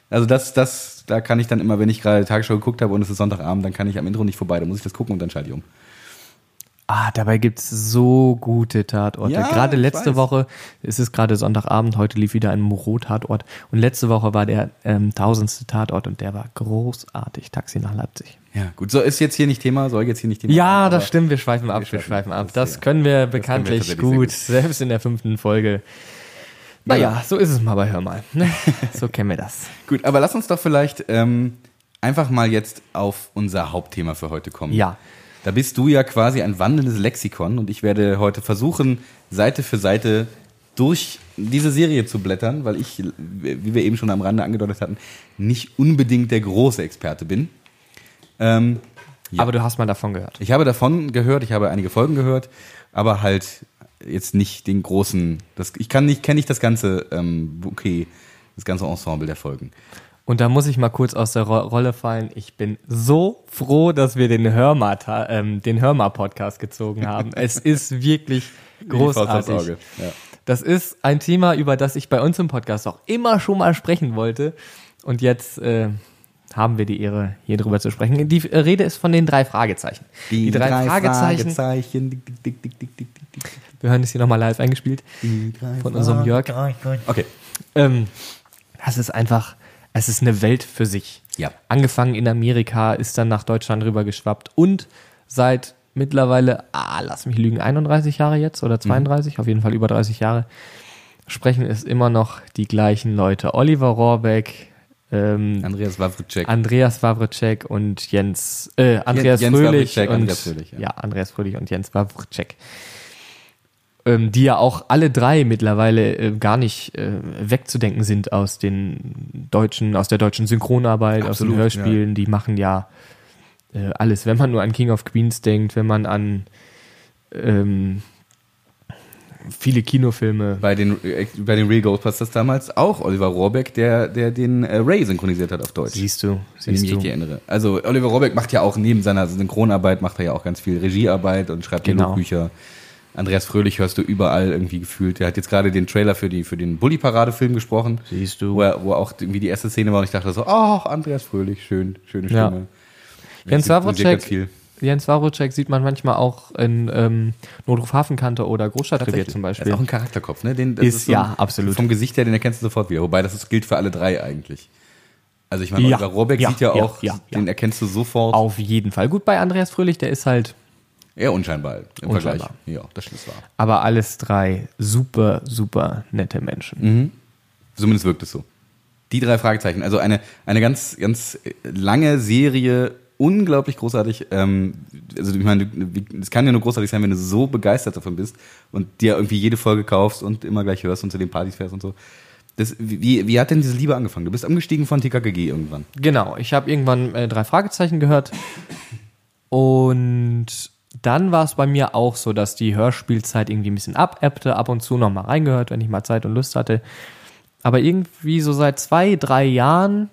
Also das, das, da kann ich dann immer, wenn ich gerade Tagesschau geguckt habe und es ist Sonntagabend, dann kann ich am Intro nicht vorbei, dann muss ich das gucken und dann schalte ich um. Ah, dabei gibt's so gute Tatorte. Ja, gerade letzte. Woche, es ist gerade Sonntagabend, heute lief wieder ein Moreau-Tatort. Und letzte Woche war der ähm, tausendste Tatort und der war großartig. Taxi nach Leipzig. Ja, gut, so ist jetzt hier nicht Thema, soll jetzt hier nicht Thema Ja, sein, das stimmt, wir schweifen ab, wir schweifen ab, das- ja. können wir können wir bekanntlich tatsächlich sehr gut, selbst in der fünften Folge. Naja, so ist es mal bei Hör mal. ne? So kennen wir das. Gut, aber lass uns doch vielleicht ähm, einfach mal jetzt auf unser Hauptthema für heute kommen. Ja. Da bist du ja quasi ein wandelndes Lexikon und ich werde heute versuchen, Seite für Seite durch diese Serie zu blättern, weil ich, wie wir eben schon am Rande angedeutet hatten, nicht unbedingt der große Experte bin. Ähm, Ja. Aber du hast mal davon gehört. ich habe davon gehört, ich habe einige Folgen gehört, aber halt jetzt nicht den großen. Das, ich kann nicht, kenne nicht das ganze ähm, Bouquet, das ganze Ensemble der Folgen. Und da muss ich mal kurz aus der Ro Rolle fallen. Ich bin so froh, dass wir den Hörma, ähm, den Hörma-Podcast gezogen haben. es ist wirklich die großartig. Ja. Das ist ein Thema, über das ich bei uns im Podcast auch immer schon mal sprechen wollte. Und jetzt äh, haben wir die Ehre, hier drüber zu sprechen. Die äh, Rede ist von den drei Fragezeichen. Die, drei, Fragezeichen. Fragezeichen. Dick, dick, dick. Wir hören es hier nochmal live eingespielt Die drei von unserem Jörg. Okay. Ähm, das ist einfach, es ist eine Welt für sich. Ja. Angefangen in Amerika, ist dann nach Deutschland rüber geschwappt und seit mittlerweile, ah, lass mich lügen, 31 Jahre jetzt oder 32, auf jeden Fall über 30 Jahre, sprechen es immer noch die gleichen Leute. Oliver Rohrbeck, ähm, Andreas Wawritschek. Andreas Wawritschek und Jens, äh, Andreas Jens Fröhlich Wawritschek, und Andreas Fröhlich, ja. ja. Andreas Fröhlich und Jens Wawritschek. Ähm, die ja auch alle drei mittlerweile äh, gar nicht äh, wegzudenken sind aus den deutschen, aus der deutschen Synchronarbeit, aus Absolut, den Hörspielen. Die machen ja äh, alles. Wenn man nur an King of Queens denkt, wenn man an ähm, viele Kinofilme. bei den, äh, bei den Real Ghostbusters damals auch Oliver Rohrbeck, der, der den äh, Ray synchronisiert hat auf Deutsch. Siehst du, wenn ich siehst mich erinnere. Also Oliver Rohrbeck macht ja auch neben seiner Synchronarbeit, macht er ja auch ganz viel Regiearbeit und schreibt Genau. Dialogbücher. Andreas Fröhlich hörst du überall irgendwie gefühlt. Der hat jetzt gerade den Trailer für, die, für den Bully-Parade-Film gesprochen. Siehst du. Wo, er, wo auch irgendwie die erste Szene war und ich dachte so, ach, Andreas Fröhlich, schön, schöne Stimme. Ja. Jens viel. Jens Wawrczyk sieht man manchmal auch in ähm, Notruf Hafenkante oder Großstadtrevier zum Beispiel. ist auch ein Charakterkopf, ne? Den, das Ist- ja, absolut. Vom Gesicht her, den erkennst du sofort wieder. Wobei, das ist, gilt für alle drei eigentlich. Also ich meine, Ja, Rohrbeck ja, sieht ja ja, auch, ja, den erkennst du sofort. Auf jeden Fall. Gut, bei Andreas Fröhlich, der ist halt Eher unscheinbar im Unscheinbar. Vergleich. Ja, das ist wahr. aber alles drei super, super nette Menschen. Mhm. Zumindest wirkt es so. Die drei Fragezeichen. Also eine, eine ganz, ganz lange Serie, unglaublich großartig. Ähm, also ich meine, es kann ja nur großartig sein, wenn du so begeistert davon bist und dir irgendwie jede Folge kaufst und immer gleich hörst und zu den Partys fährst und so. Das, wie, wie hat denn diese Liebe angefangen? Du bist umgestiegen von TKKG irgendwann. Genau, ich habe irgendwann äh, drei Fragezeichen gehört und dann war es bei mir auch so, dass die Hörspielzeit irgendwie ein bisschen abebbte, ab und zu noch mal reingehört, wenn ich mal Zeit und Lust hatte. Aber irgendwie so seit zwei, drei Jahren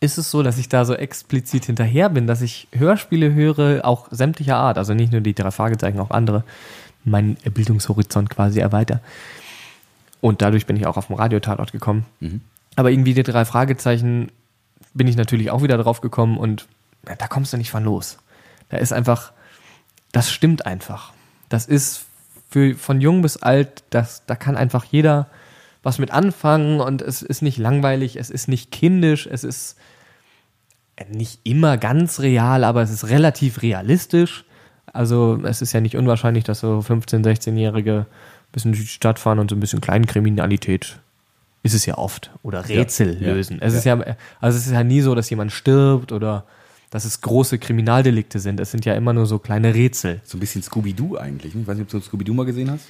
ist es so, dass ich da so explizit hinterher bin, dass ich Hörspiele höre, auch sämtlicher Art, also nicht nur die drei Fragezeichen, auch andere, meinen Bildungshorizont quasi erweitert. Und dadurch bin ich auch auf dem Radiotatort gekommen. Aber irgendwie die drei Fragezeichen bin ich natürlich auch wieder drauf gekommen und na, da kommst du nicht von los. Da ist einfach, das stimmt einfach. Das ist für, von jung bis alt, das, da kann einfach jeder was mit anfangen und es ist nicht langweilig, es ist nicht kindisch, es ist nicht immer ganz real, aber es ist relativ realistisch. Also es ist ja nicht unwahrscheinlich, dass so 15-, 16-Jährige ein bisschen durch die Stadt fahren und so ein bisschen Kleinkriminalität ist es ja oft. Oder Rätsel Ja. lösen. Es ist ja, also es ist ja nie so, dass jemand stirbt oder dass es große Kriminaldelikte sind. Es sind ja immer nur so kleine Rätsel. So ein bisschen Scooby-Doo eigentlich. Ne? Ich weiß nicht, ob du Scooby-Doo mal gesehen hast.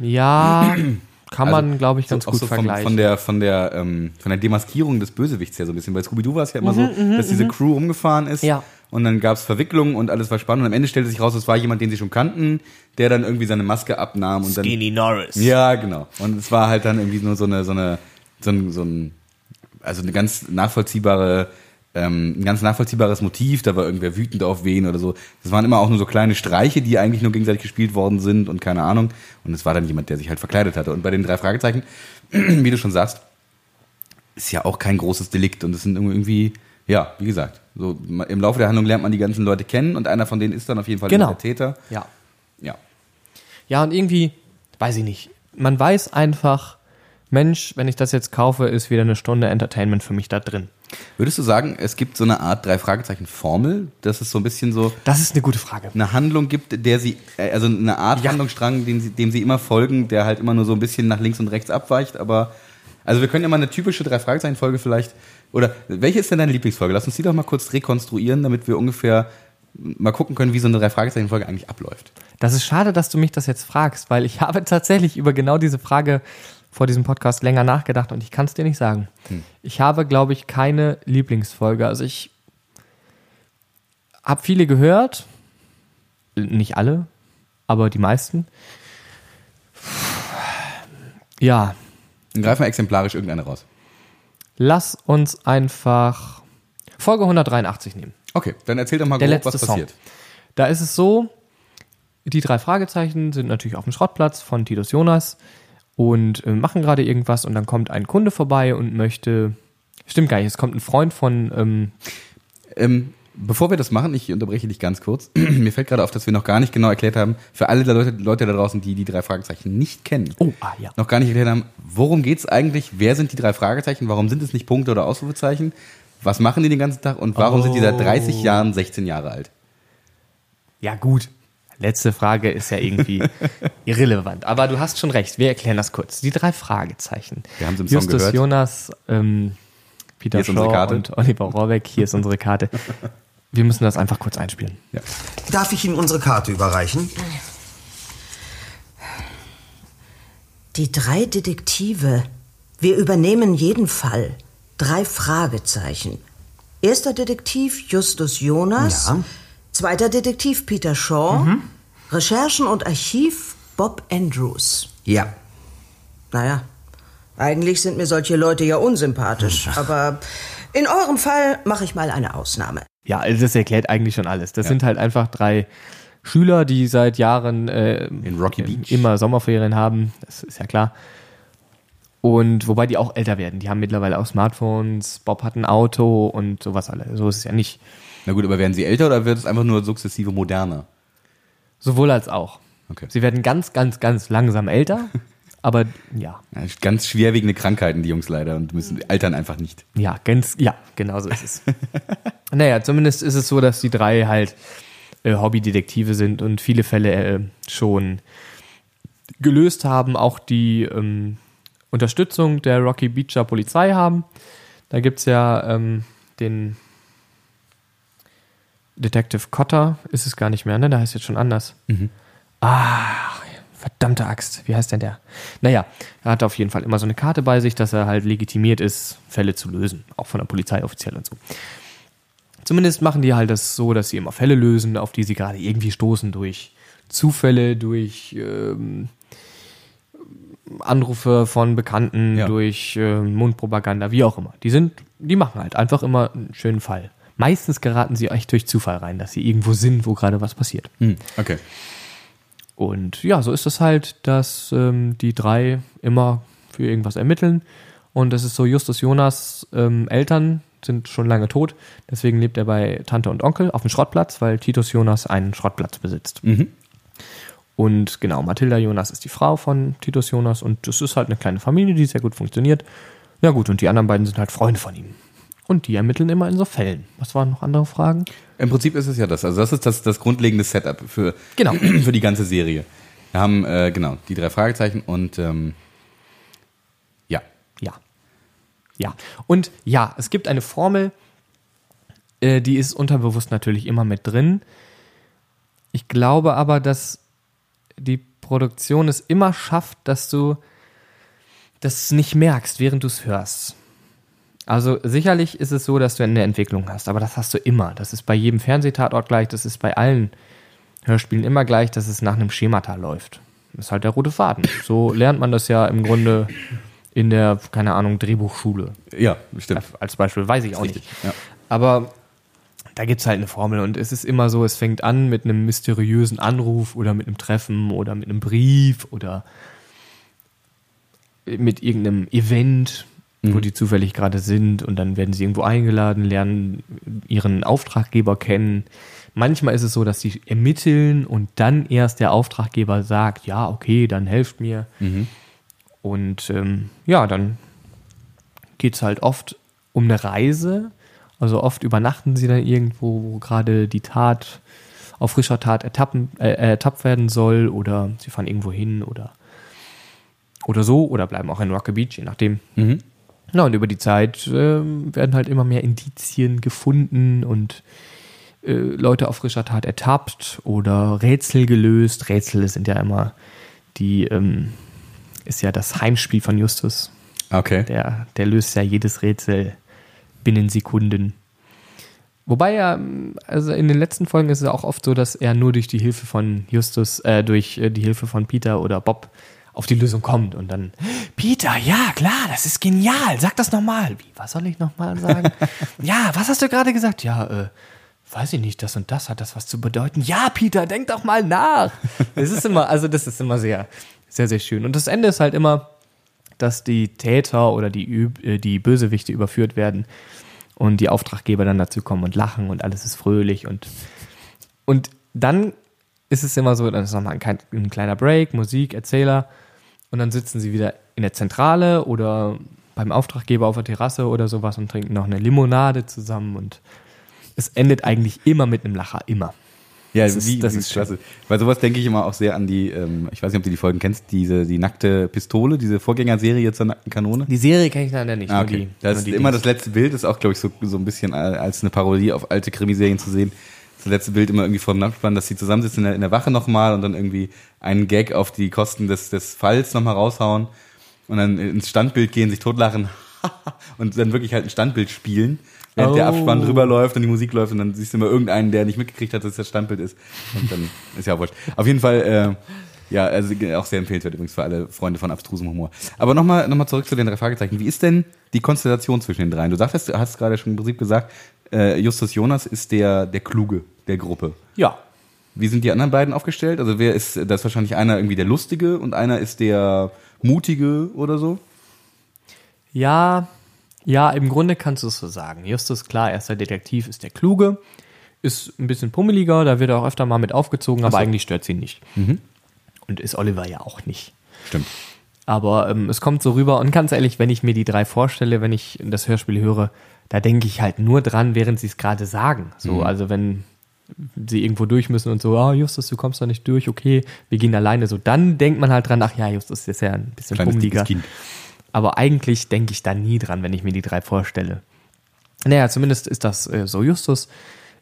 Ja, kann man, Also, glaube ich, so- ganz auch gut so vom, vergleichen. Von der, von, der, ähm, von der Demaskierung des Bösewichts her so ein bisschen. Bei Scooby-Doo war es ja immer so, dass diese Crew umgefahren ist. Mhm, Ja. Und dann gab es Verwicklungen und alles war spannend. Und am Ende stellte sich raus, es war jemand, den sie schon kannten, der dann irgendwie seine Maske abnahm. Und dann, Norris. Ja, genau. Und es war halt dann irgendwie nur so eine, so eine, so ein, so ein also eine ganz nachvollziehbare, ähm, ein ganz nachvollziehbares Motiv. Da war irgendwer wütend auf wen oder so. Das waren immer auch nur so kleine Streiche, die eigentlich nur gegenseitig gespielt worden sind und keine Ahnung. Und es war dann jemand, der sich halt verkleidet hatte. Und bei den drei Fragezeichen, wie du schon sagst, ist ja auch kein großes Delikt. Und es sind irgendwie, ja, wie gesagt, so im Laufe der Handlung lernt man die ganzen Leute kennen und einer von denen ist dann auf jeden Fall Genau. der Täter. Ja. Ja. Ja, und irgendwie, weiß ich nicht, man weiß einfach, Mensch, wenn ich das jetzt kaufe, ist wieder eine Stunde Entertainment für mich da drin. Würdest du sagen, es gibt so eine Art drei Fragezeichen Formel, dass es so ein bisschen so Das ist eine gute Frage. eine Handlung gibt, der sie, äh, also eine Art Ja. Handlungsstrang, dem sie, dem sie immer folgen, der halt immer nur so ein bisschen nach links und rechts abweicht, aber also wir können ja mal eine typische drei Fragezeichen Folge vielleicht oder welche ist denn deine Lieblingsfolge? Lass uns die doch mal kurz rekonstruieren, damit wir ungefähr mal gucken können, wie so eine drei Fragezeichen Folge eigentlich abläuft. Das ist schade, dass du mich das jetzt fragst, weil ich habe tatsächlich über genau diese Frage vor diesem Podcast länger nachgedacht und ich kann es dir nicht sagen. Ich habe, glaube ich, keine Lieblingsfolge. Also ich habe viele gehört, nicht alle, aber die meisten. Ja, Dann greifen wir exemplarisch irgendeine raus. lass uns einfach Folge 183 nehmen. Okay, dann erzähl doch mal Der grob, was passiert. Song. Da ist es so, die drei Fragezeichen sind natürlich auf dem Schrottplatz von Titus Jonas und äh, machen gerade irgendwas und dann kommt ein Kunde vorbei und möchte, stimmt gar nicht, es kommt ein Freund von, ähm, Ähm, bevor wir das machen, ich unterbreche dich ganz kurz. Mir fällt gerade auf, dass wir noch gar nicht genau erklärt haben, für alle Leute, Leute da draußen, die die drei Fragezeichen nicht kennen, oh, ah ja, noch gar nicht erklärt haben, worum geht's eigentlich, wer sind die drei Fragezeichen, warum sind es nicht Punkte oder Ausrufezeichen, was machen die den ganzen Tag und warum sind die seit 30 Jahren 16 Jahre alt? ja gut. Letzte Frage ist ja irgendwie irrelevant. Aber du hast schon recht, wir erklären das kurz. Die drei Fragezeichen. Wir haben sie im Song Justus gehört. Jonas, ähm, Peter Hier ist unsere Shaw Karte. und Oliver Rohrbeck. Hier ist unsere Karte. Wir müssen das einfach kurz einspielen. Darf ich Ihnen unsere Karte überreichen? Die drei Detektive. Wir übernehmen jeden Fall. Drei Fragezeichen. Erster Detektiv Justus Jonas. Ja. Zweiter Detektiv Peter Shaw. Recherchen und Archiv Bob Andrews. Ja. Naja, eigentlich sind mir solche Leute ja unsympathisch. Aber in eurem Fall mache ich mal eine Ausnahme. Ja, also das erklärt eigentlich schon alles. Das sind halt einfach drei Schüler, die seit Jahren äh, In Rocky Beach. immer Sommerferien haben. Das ist ja klar. Und wobei die auch älter werden. Die haben mittlerweile auch Smartphones. Bob hat ein Auto und sowas alle. So ist es ja nicht. Na gut, aber werden sie älter oder wird es einfach nur sukzessive moderner? Sowohl als auch. Okay. Sie werden ganz, ganz, ganz langsam älter. aber ja, Ja, ganz schwerwiegende Krankheiten, die Jungs leider, und müssen altern einfach nicht. Ja, ganz, ja, genau so ist es. naja, zumindest ist es so, dass die drei halt äh, Hobbydetektive sind und viele Fälle äh, schon gelöst haben, auch die ähm, Unterstützung der Rocky Beacher Polizei haben. Da gibt's ja ähm, den Detective Cotter, ist es gar nicht mehr, ne? Der heißt jetzt schon anders. Ah, verdammte Axt. Wie heißt denn der? Naja, er hat auf jeden Fall immer so eine Karte bei sich, dass er halt legitimiert ist, Fälle zu lösen. Auch von der Polizei offiziell und so. Zumindest machen die halt das so, dass sie immer Fälle lösen, auf die sie gerade irgendwie stoßen durch Zufälle, durch ähm, Anrufe von Bekannten, Ja. durch ähm, Mundpropaganda, wie auch immer. Die sind, die machen halt einfach immer einen schönen Fall. Meistens geraten sie echt durch Zufall rein, dass sie irgendwo sind, wo gerade was passiert. Hm, okay. Und ja, so ist es halt, dass ähm, die drei immer für irgendwas ermitteln. Und das ist so, Justus Jonas ähm, Eltern sind schon lange tot. Deswegen lebt er bei Tante und Onkel auf dem Schrottplatz, weil Titus Jonas einen Schrottplatz besitzt. Und genau, Mathilda Jonas ist die Frau von Titus Jonas und es ist halt eine kleine Familie, die sehr gut funktioniert. Ja gut, und die anderen beiden sind halt Freunde von ihm. Und die ermitteln immer in so Fällen. Was waren noch andere Fragen? Im Prinzip ist es ja das. Also das ist das, das grundlegende Setup für, Genau. für die ganze Serie. Wir haben, äh, genau, die drei Fragezeichen und ähm, ja. Ja. Ja. Und ja, es gibt eine Formel, äh, die ist unterbewusst natürlich immer mit drin. Ich glaube aber, dass die Produktion es immer schafft, dass du das nicht merkst, während du es hörst. Also sicherlich ist es so, dass du eine Entwicklung hast, aber das hast du immer. Das ist bei jedem Fernsehtatort gleich, das ist bei allen Hörspielen immer gleich, dass es nach einem Schemata läuft. Das ist halt der rote Faden. So lernt man das ja im Grunde in der, keine Ahnung, Drehbuchschule. Ja, stimmt. Als Beispiel weiß ich auch Richtig, nicht. ja. Aber da gibt es halt eine Formel und es ist immer so, es fängt an mit einem mysteriösen Anruf oder mit einem Treffen oder mit einem Brief oder mit irgendeinem Event, wo die zufällig gerade sind und dann werden sie irgendwo eingeladen, lernen ihren Auftraggeber kennen. Manchmal ist es so, dass sie ermitteln und dann erst der Auftraggeber sagt, ja, okay, dann helft mir. Und ähm, ja, dann geht es halt oft um eine Reise. Also oft übernachten sie dann irgendwo, wo gerade die Tat auf frischer Tat ertappen, äh, äh, ertappt werden soll oder sie fahren irgendwo hin oder, oder so oder bleiben auch in Rocky Beach, je nachdem. Na, und über die Zeit ähm, werden halt immer mehr Indizien gefunden und äh, Leute auf frischer Tat ertappt oder Rätsel gelöst. Rätsel sind ja immer die, ähm, ist ja das Heimspiel von Justus. Okay. Der, der löst ja jedes Rätsel binnen Sekunden. Wobei er, also in den letzten Folgen ist es auch oft so, dass er nur durch die Hilfe von Justus, äh, durch äh, die Hilfe von Peter oder Bob auf die Lösung kommt und dann, Peter, ja, klar, das ist genial, sag das nochmal. Wie, was soll ich nochmal sagen? ja, was hast du gerade gesagt? Ja, äh, weiß ich nicht, das und das hat das was zu bedeuten. Ja, Peter, denk doch mal nach. Das ist immer, also das ist immer sehr, sehr, sehr schön. Und das Ende ist halt immer, dass die Täter oder die, Üb äh, die Bösewichte überführt werden und die Auftraggeber dann dazu kommen und lachen und alles ist fröhlich und, und dann ist es immer so, dann ist nochmal ein, ein kleiner Break, Musik, Erzähler und dann sitzen sie wieder in der Zentrale oder beim Auftraggeber auf der Terrasse oder sowas und trinken noch eine Limonade zusammen und es endet eigentlich immer mit einem Lacher, immer. Ja, das ist, wie, das wie ist schön. klasse. Weil sowas denke ich immer auch sehr an die, ähm, ich weiß nicht, ob du die Folgen kennst, diese, die nackte Pistole, diese Vorgängerserie zur nackten Kanone. Die Serie kenne ich leider nicht. Ah, okay. die, das ist immer Dings. das letzte Bild, ist auch, glaube ich, so, so ein bisschen äh, als eine Parodie auf alte Krimiserien zu sehen. Das letzte Bild immer irgendwie vor dem Abspann, dass sie zusammensitzen in der, in der Wache nochmal und dann irgendwie einen Gag auf die Kosten des, des Falls nochmal raushauen und dann ins Standbild gehen, sich totlachen und dann wirklich halt ein Standbild spielen, während der Oh. Abspann drüber läuft und die Musik läuft und dann siehst du immer irgendeinen, der nicht mitgekriegt hat, dass es das Standbild ist. Und dann ist ja auch wurscht. Auf jeden Fall, äh, ja, also auch sehr empfehlenswert übrigens für alle Freunde von abstrusem Humor. Aber nochmal noch mal zurück zu den drei Fragezeichen. Wie ist denn die Konstellation zwischen den dreien? Du sagtest, du hast gerade schon im Prinzip gesagt, äh, Justus Jonas ist der, der Kluge der Gruppe. Ja. Wie sind die anderen beiden aufgestellt? Also wer ist, da ist wahrscheinlich einer irgendwie der Lustige und einer ist der Mutige oder so? Ja, ja, im Grunde kannst du es so sagen. Justus, klar, erster Detektiv ist der Kluge, ist ein bisschen pummeliger, da wird er auch öfter mal mit aufgezogen, aber so. eigentlich stört sie ihn nicht. Mhm. Und ist Oliver ja auch nicht. Stimmt. Aber ähm, es kommt so rüber und ganz ehrlich, wenn ich mir die drei vorstelle, wenn ich das Hörspiel höre, da denke ich halt nur dran, während sie es gerade sagen. So, Mhm. also wenn sie irgendwo durch müssen und so, ah, Justus, du kommst da nicht durch, okay, wir gehen alleine. So, dann denkt man halt dran, ach ja, Justus ist ja ein bisschen Kleines. Aber eigentlich denke ich da nie dran, wenn ich mir die drei vorstelle. Naja, zumindest ist das äh, so. Justus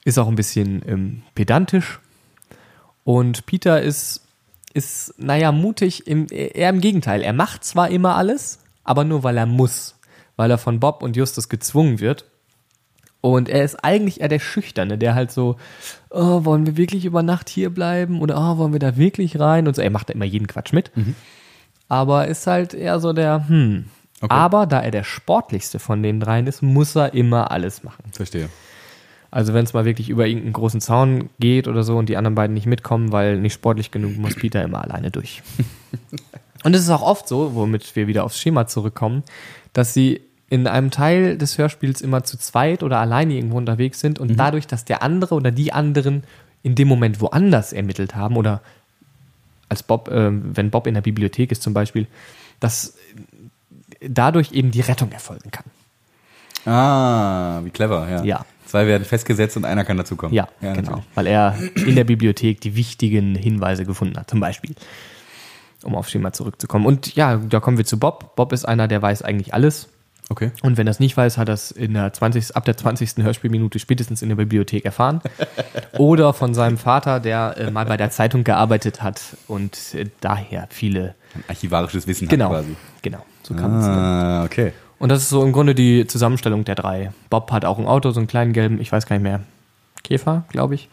ist auch ein bisschen ähm, pedantisch. Und Peter ist, ist, naja, mutig, im, eher im Gegenteil. Er macht zwar immer alles, aber nur weil er muss. Weil er von Bob und Justus gezwungen wird. Und er ist eigentlich eher der Schüchterne, der halt so, oh, wollen wir wirklich über Nacht hier bleiben? Oder oh, wollen wir da wirklich rein? Und so, er macht da immer jeden Quatsch mit. Aber ist halt eher so der, hm. Okay. Aber da er der sportlichste von den dreien ist, muss er immer alles machen. Verstehe. Also wenn es mal wirklich über irgendeinen großen Zaun geht oder so und die anderen beiden nicht mitkommen, weil nicht sportlich genug, muss Peter immer alleine durch. und es ist auch oft so, womit wir wieder aufs Schema zurückkommen, dass sie in einem Teil des Hörspiels immer zu zweit oder alleine irgendwo unterwegs sind und dadurch, dass der andere oder die anderen in dem Moment woanders ermittelt haben oder als Bob, äh, wenn Bob in der Bibliothek ist zum Beispiel, dass dadurch eben die Rettung erfolgen kann. Ah, wie clever, ja. Ja. Zwei werden festgesetzt und einer kann dazukommen. Ja, genau. natürlich. Weil er in der Bibliothek die wichtigen Hinweise gefunden hat, zum Beispiel. Um aufs Schema zurückzukommen. Und ja, da kommen wir zu Bob. Bob ist einer, der weiß eigentlich alles. Okay. Und wenn er es nicht weiß, hat er es in der 20, ab der 20. Hörspielminute spätestens in der Bibliothek erfahren. Oder von seinem Vater, der äh, mal bei der Zeitung gearbeitet hat und äh, daher viele. Ein archivarisches Wissen Genau, hat quasi. genau. So kann man es. Ah, okay. Und das ist so im Grunde die Zusammenstellung der drei. Bob hat auch ein Auto, so einen kleinen gelben, ich weiß gar nicht mehr, Käfer, glaube ich.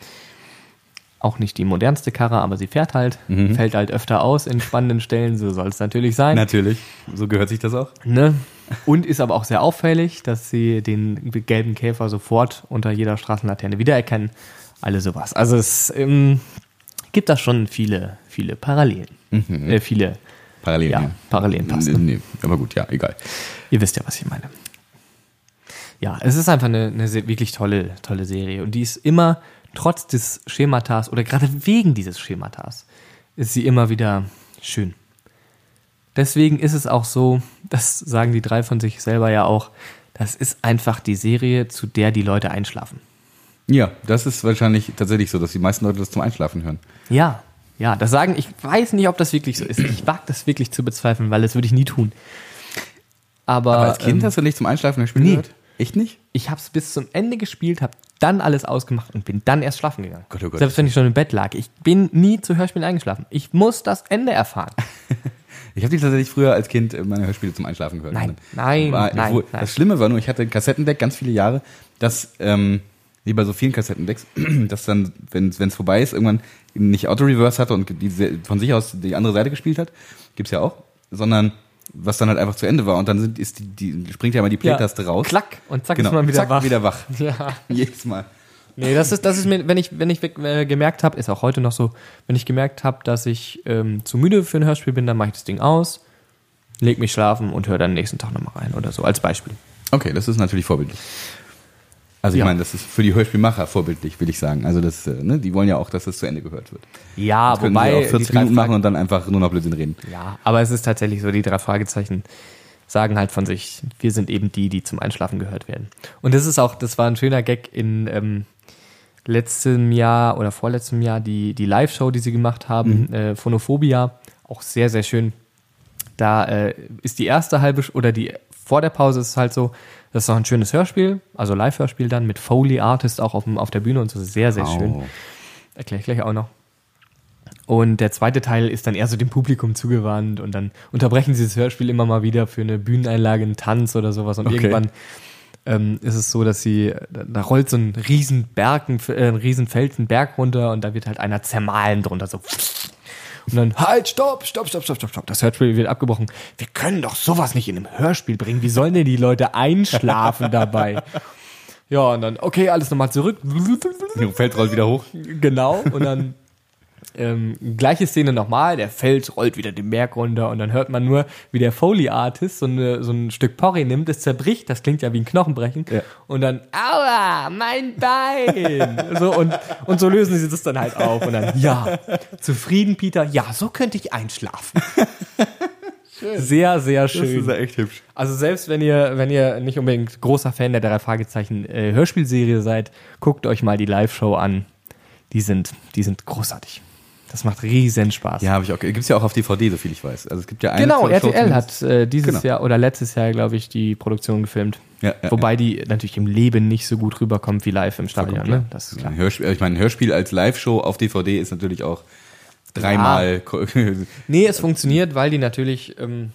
Auch nicht die modernste Karre, aber sie fährt halt, Mhm. fällt halt öfter aus in spannenden Stellen, so soll es natürlich sein. Natürlich. So gehört sich das auch. Ne? Und ist aber auch sehr auffällig, dass sie den gelben Käfer sofort unter jeder Straßenlaterne wiedererkennen. Alle sowas. Also es ähm, gibt da schon viele, viele Parallelen. Äh, viele Parallel. Ja, Parallelen passen. Nee, nee, aber gut, ja, egal. Ihr wisst ja, was ich meine. Ja, es ist einfach eine, eine wirklich tolle, tolle Serie. Und die ist immer, trotz des Schematas oder gerade wegen dieses Schematas, ist sie immer wieder schön. Deswegen ist es auch so, das sagen die drei von sich selber ja auch, das ist einfach die Serie, zu der die Leute einschlafen. Ja, das ist wahrscheinlich tatsächlich so, dass die meisten Leute das zum Einschlafen hören. Ja, ja, das sagen, ich weiß nicht, ob das wirklich so ist. Ich wage das wirklich zu bezweifeln, weil das würde ich nie tun. Aber, Aber als Kind ähm, hast du nicht zum Einschlafen gespielt? nee. Echt nicht? ich habe es bis zum Ende gespielt, habe dann alles ausgemacht und bin dann erst schlafen gegangen. Gott, oh Gott. Selbst wenn ich schon im Bett lag. Ich bin nie zu Hörspielen eingeschlafen. Ich muss das Ende erfahren. Ich habe die tatsächlich früher als Kind meine Hörspiele zum Einschlafen gehört. Nein, nein, war, nein, wo, nein. Das Schlimme war nur, ich hatte ein Kassettendeck ganz viele Jahre, das, ähm, wie bei so vielen Kassettendecks, dass dann, wenn es vorbei ist, irgendwann nicht Auto-Reverse hatte und die, von sich aus die andere Seite gespielt hat, gibt's ja auch, sondern was dann halt einfach zu Ende war und dann sind, ist die, die springt ja mal die Play-Taste raus. Klack und zack Genau, ist man wieder zack, wach. wieder wach. Ja. Jedes Mal. Nee, das ist, das ist mir, wenn ich, wenn ich äh, gemerkt habe, ist auch heute noch so, wenn ich gemerkt habe, dass ich ähm, zu müde für ein Hörspiel bin, dann mache ich das Ding aus, leg mich schlafen und höre dann nächsten Tag nochmal rein oder so, als Beispiel. Okay, das ist natürlich vorbildlich. Also ich Ja. meine, das ist für die Hörspielmacher vorbildlich, will ich sagen. Also das, äh, ne, die wollen ja auch, dass es zu Ende gehört wird. Ja, Das können wobei. sie auch die 40 drei Minuten machen und dann einfach nur noch Blödsinn reden. Ja, aber es ist tatsächlich so, die drei Fragezeichen sagen halt von sich, wir sind eben die, die zum Einschlafen gehört werden. Und das ist auch, das war ein schöner Gag in ähm, letztem Jahr oder vorletztem Jahr die, die Live-Show, die sie gemacht haben, Mhm. äh, Phonophobia, auch sehr, sehr schön. Da äh, ist die erste halbe oder die vor der Pause ist es halt so, das ist noch ein schönes Hörspiel, also Live-Hörspiel dann mit Foley Artist auch auf, dem, auf der Bühne und so, sehr, sehr schön. Au. Erkläre ich gleich auch noch. Und der zweite Teil ist dann eher so dem Publikum zugewandt und dann unterbrechen sie das Hörspiel immer mal wieder für eine Bühneneinlage, einen Tanz oder sowas. Und Okay. irgendwann ähm, ist es so, dass sie, da, rollt so ein riesen Berg, ein, äh, ein riesen Feld, ein Berg runter und da wird halt einer zermahlen drunter, so. Und dann, halt, stopp, stopp, stopp, stopp, stopp, stopp. Das Hörspiel wird abgebrochen. Wir können doch sowas nicht in einem Hörspiel bringen. Wie sollen denn die Leute einschlafen dabei? Ja, und dann, okay, alles nochmal zurück. Feld rollt wieder hoch. Genau, und dann ähm, gleiche Szene nochmal, der Fels rollt wieder den Berg runter und dann hört man nur, wie der Foley-Artist so, eine, so ein Stück Porree nimmt, es zerbricht, das klingt ja wie ein Knochenbrechen Ja. und dann, aua, mein Bein! so, und, und so lösen sie das dann halt auf und dann, ja, zufrieden, Peter, ja, so könnte ich einschlafen. Sehr, sehr Das schön. ist ja echt hübsch. Also selbst wenn ihr, wenn ihr nicht unbedingt großer Fan der drei Fragezeichen äh, Hörspielserie seid, guckt euch mal die Live-Show an. Die sind, die sind großartig. Das macht riesen Spaß. Ja, habe ich auch. Gibt's ja auch auf DVD, so viel ich weiß. Also es gibt ja eine genau, RTL hat äh, dieses Genau. Jahr oder letztes Jahr, glaube ich, die Produktion gefilmt. Ja, ja, Wobei die natürlich im Leben nicht so gut rüberkommt wie live im Stadion. Ne? Das ist klar. Hörspiel, ich meine, ein Hörspiel als Live-Show auf DVD ist natürlich auch dreimal. Nee, es funktioniert, weil die natürlich ähm,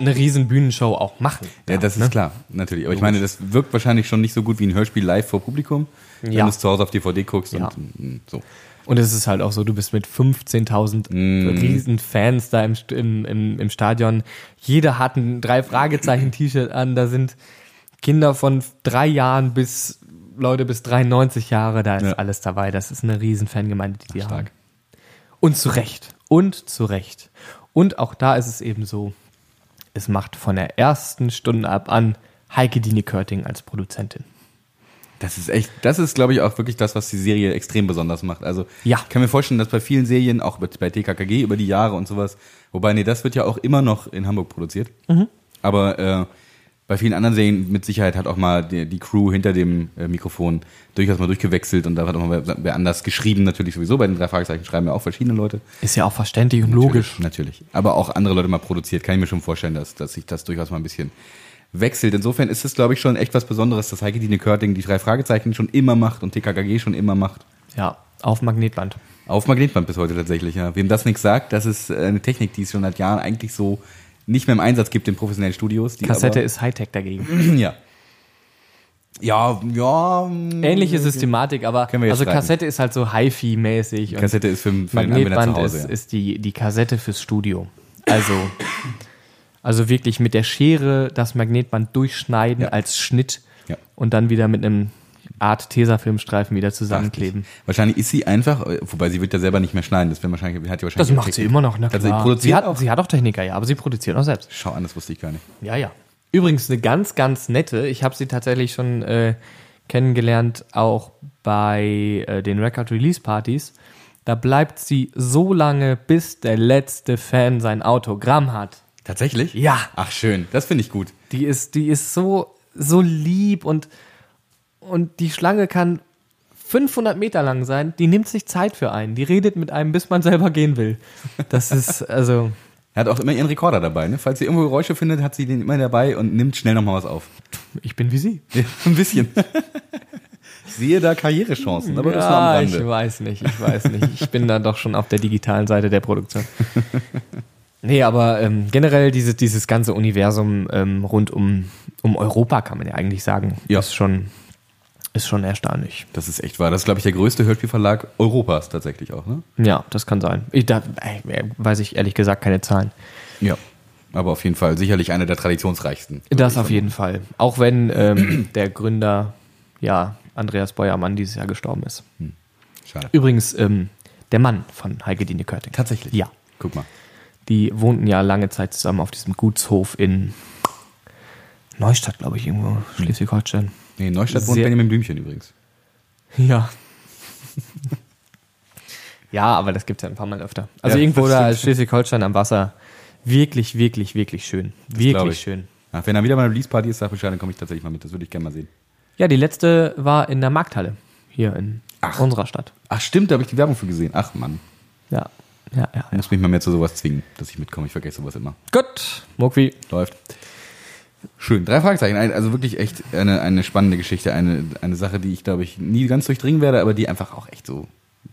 eine riesen Bühnenshow auch machen. Ja, das ist ne? klar, natürlich. Aber ich meine, das wirkt wahrscheinlich schon nicht so gut wie ein Hörspiel live vor Publikum, wenn Ja. du es zu Hause auf DVD guckst Ja. und mm, so. Und es ist halt auch so, du bist mit 15.000 Mm. riesen Fans da im, im, im, Stadion. Jeder hat ein drei Fragezeichen T-Shirt an. Da sind Kinder von drei Jahren bis Leute bis 93 Jahre. Da ist Ja. alles dabei. Das ist eine riesen Fangemeinde, die die Stark. haben. Und zu Recht. Und zu Recht. Und auch da ist es eben so, es macht von der ersten Stunde ab an Heike Dine Körting als Produzentin. Das ist echt, das ist, glaube ich, auch wirklich das, was die Serie extrem besonders macht. Also, Ja. ich kann mir vorstellen, dass bei vielen Serien, auch bei TKKG über die Jahre und sowas, wobei, nee, das wird ja auch immer noch in Hamburg produziert. Mhm. Aber äh, bei vielen anderen Serien mit Sicherheit hat auch mal die, die Crew hinter dem äh, Mikrofon durchaus mal durchgewechselt und da hat auch mal wer, wer anders geschrieben, natürlich sowieso. Bei den drei Fragezeichen schreiben ja auch verschiedene Leute. Ist ja auch verständlich und logisch. Natürlich, natürlich. Aber auch andere Leute mal produziert, kann ich mir schon vorstellen, dass, dass sich das durchaus mal ein bisschen wechselt. Insofern ist es, glaube ich, schon echt was Besonderes, dass Heike Dine Körting die drei Fragezeichen schon immer macht und TKKG schon immer macht. Ja, auf Magnetband. Auf Magnetband bis heute tatsächlich, ja. Wem das nichts sagt, das ist äh, eine Technik, die es schon seit Jahren eigentlich so nicht mehr im Einsatz gibt in professionellen Studios. Die Kassette ist Hightech dagegen. Ja. Ja, ja. Ähnliche Systematik, aber also streiten. Kassette ist halt so Hi-Fi-mäßig. und Kassette ist für, für den Anwender zu Magnetband Hause. ist, ja. ist die, die Kassette fürs Studio. Also, also wirklich mit der Schere das Magnetband durchschneiden Ja. als Schnitt Ja. und dann wieder mit einem Art Tesafilmstreifen wieder zusammenkleben. Wahrscheinlich ist sie einfach, äh, wobei sie wird ja selber nicht mehr schneiden, das wäre wahrscheinlich, hat die wahrscheinlich Das macht sie immer noch, na Also sie produziert sie, hat, auch. sie hat auch Techniker, ja, aber sie produziert auch selbst. Schau an, das wusste ich gar nicht. Ja, ja. Übrigens eine ganz, ganz nette. Ich habe sie tatsächlich schon äh, kennengelernt, auch bei äh, den Record Release Partys. Da bleibt sie so lange, bis der letzte Fan sein Autogramm hat. Tatsächlich? Ja. Ach schön, das finde ich gut. Die ist, die ist so, so lieb und, und die Schlange kann 500 Meter lang sein. Die nimmt sich Zeit für einen. Die redet mit einem, bis man selber gehen will. Das ist, also, Er hat auch immer ihren Rekorder dabei, ne? Falls sie irgendwo Geräusche findet, hat sie den immer dabei und nimmt schnell nochmal was auf. ich bin wie sie. Ja, ein bisschen. ich sehe da Karrierechancen, aber das nur am Ja, Rande. ich weiß nicht, ich weiß nicht. Ich bin da doch schon auf der digitalen Seite der Produktion. Nee, aber ähm, generell dieses, dieses ganze Universum ähm, rund um, um Europa, kann man ja eigentlich sagen, Ja. ist, schon, ist schon erstaunlich. Das ist echt wahr. Das ist, glaube ich, der größte Hörspielverlag Europas tatsächlich auch, ne? Ja, das kann sein. Ich, da weiß ich ehrlich gesagt keine Zahlen. Ja. Aber auf jeden Fall sicherlich einer der traditionsreichsten. Das auf jeden Fall. Auch wenn ähm, der Gründer, ja, Andreas Beuermann dieses Jahr gestorben ist. Schade. Übrigens, ähm, der Mann von Heike Dine Körting. Tatsächlich? Ja. Guck mal. Die wohnten ja lange Zeit zusammen auf diesem Gutshof in Neustadt, glaube ich, irgendwo, Schleswig-Holstein. Nee, in Neustadt wohnt Sehr- Benjamin Blümchen übrigens. Ja. ja, aber das gibt es ja ein paar Mal öfter. Also Ja, irgendwo das da ist Schleswig-Holstein am Wasser. Wirklich, wirklich, wirklich schön. glaub Wirklich ich. schön. Ach, wenn er wieder bei einer Release-Party ist, sag Bescheid, dann komme ich tatsächlich mal mit. Das würde ich gerne mal sehen. Ja, die letzte war in der Markthalle. hier in unserer Stadt. Ach stimmt, da habe ich die Werbung für gesehen. Ach Mann, Ja, ja, ja. ich muss mich mal mehr zu sowas zwingen, dass ich mitkomme. Ich vergesse sowas immer. Gut, Mokwi. Läuft. Schön. Drei Fragezeichen. Also wirklich echt eine, eine spannende Geschichte. Eine, eine Sache, die ich, glaube ich, nie ganz durchdringen werde, aber die einfach auch echt so,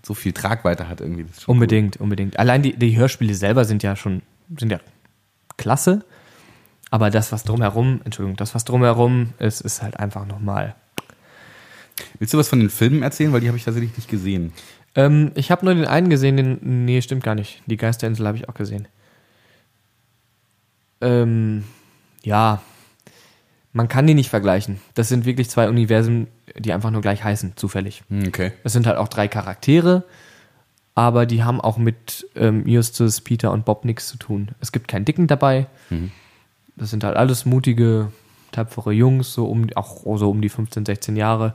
so viel Tragweite hat irgendwie. Ist schon Unbedingt, unbedingt. Allein die, die Hörspiele selber sind ja schon, sind ja klasse. Aber das, was drumherum, Entschuldigung, das, was drumherum ist, ist halt einfach nochmal. Cool. Willst du was von den Filmen erzählen? Weil die habe ich tatsächlich nicht gesehen. Ähm, ich habe nur den einen gesehen, den. Nee, stimmt gar nicht. Die Geisterinsel habe ich auch gesehen. Ähm, ja. Man kann die nicht vergleichen. Das sind wirklich zwei Universen, die einfach nur gleich heißen, zufällig. Hm, Okay. Es sind halt auch drei Charaktere, aber die haben auch mit ähm, Justus, Peter und Bob nichts zu tun. Es gibt keinen Dicken dabei. Das sind halt alles mutige, tapfere Jungs, so um, auch so um die 15, 16 Jahre.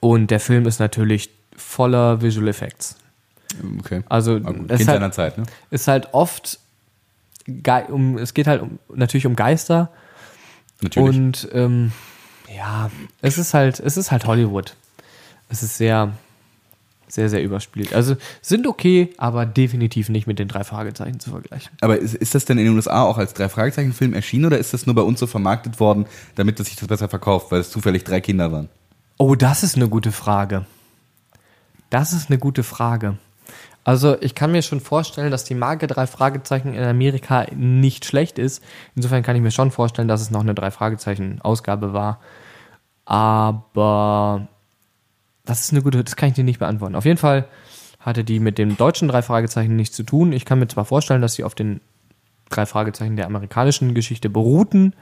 Und der Film ist natürlich voller Visual Effects. Okay. Also ist seiner halt, Zeit, ne? ist halt oft um, es geht halt um, natürlich um Geister Natürlich. und ähm, ja, es ist halt, es ist halt Hollywood. Es ist sehr, sehr, sehr überspielt. Also sind okay, aber definitiv nicht mit den drei Fragezeichen zu vergleichen. aber ist, ist das denn in den USA auch als drei Fragezeichen-Film erschienen oder ist das nur bei uns so vermarktet worden, damit das sich das besser verkauft, weil es zufällig drei Kinder waren? Oh, das ist eine gute Frage. Das ist eine gute Frage. Also ich kann mir schon vorstellen, dass die Marke drei Fragezeichen in Amerika nicht schlecht ist. Insofern kann ich mir schon vorstellen, dass es noch eine drei Fragezeichen Ausgabe war. Aber das ist eine gute, das kann ich dir nicht beantworten. Auf jeden Fall hatte die mit dem deutschen drei Fragezeichen nichts zu tun. Ich kann mir zwar vorstellen, dass sie auf den drei Fragezeichen der amerikanischen Geschichte beruhten,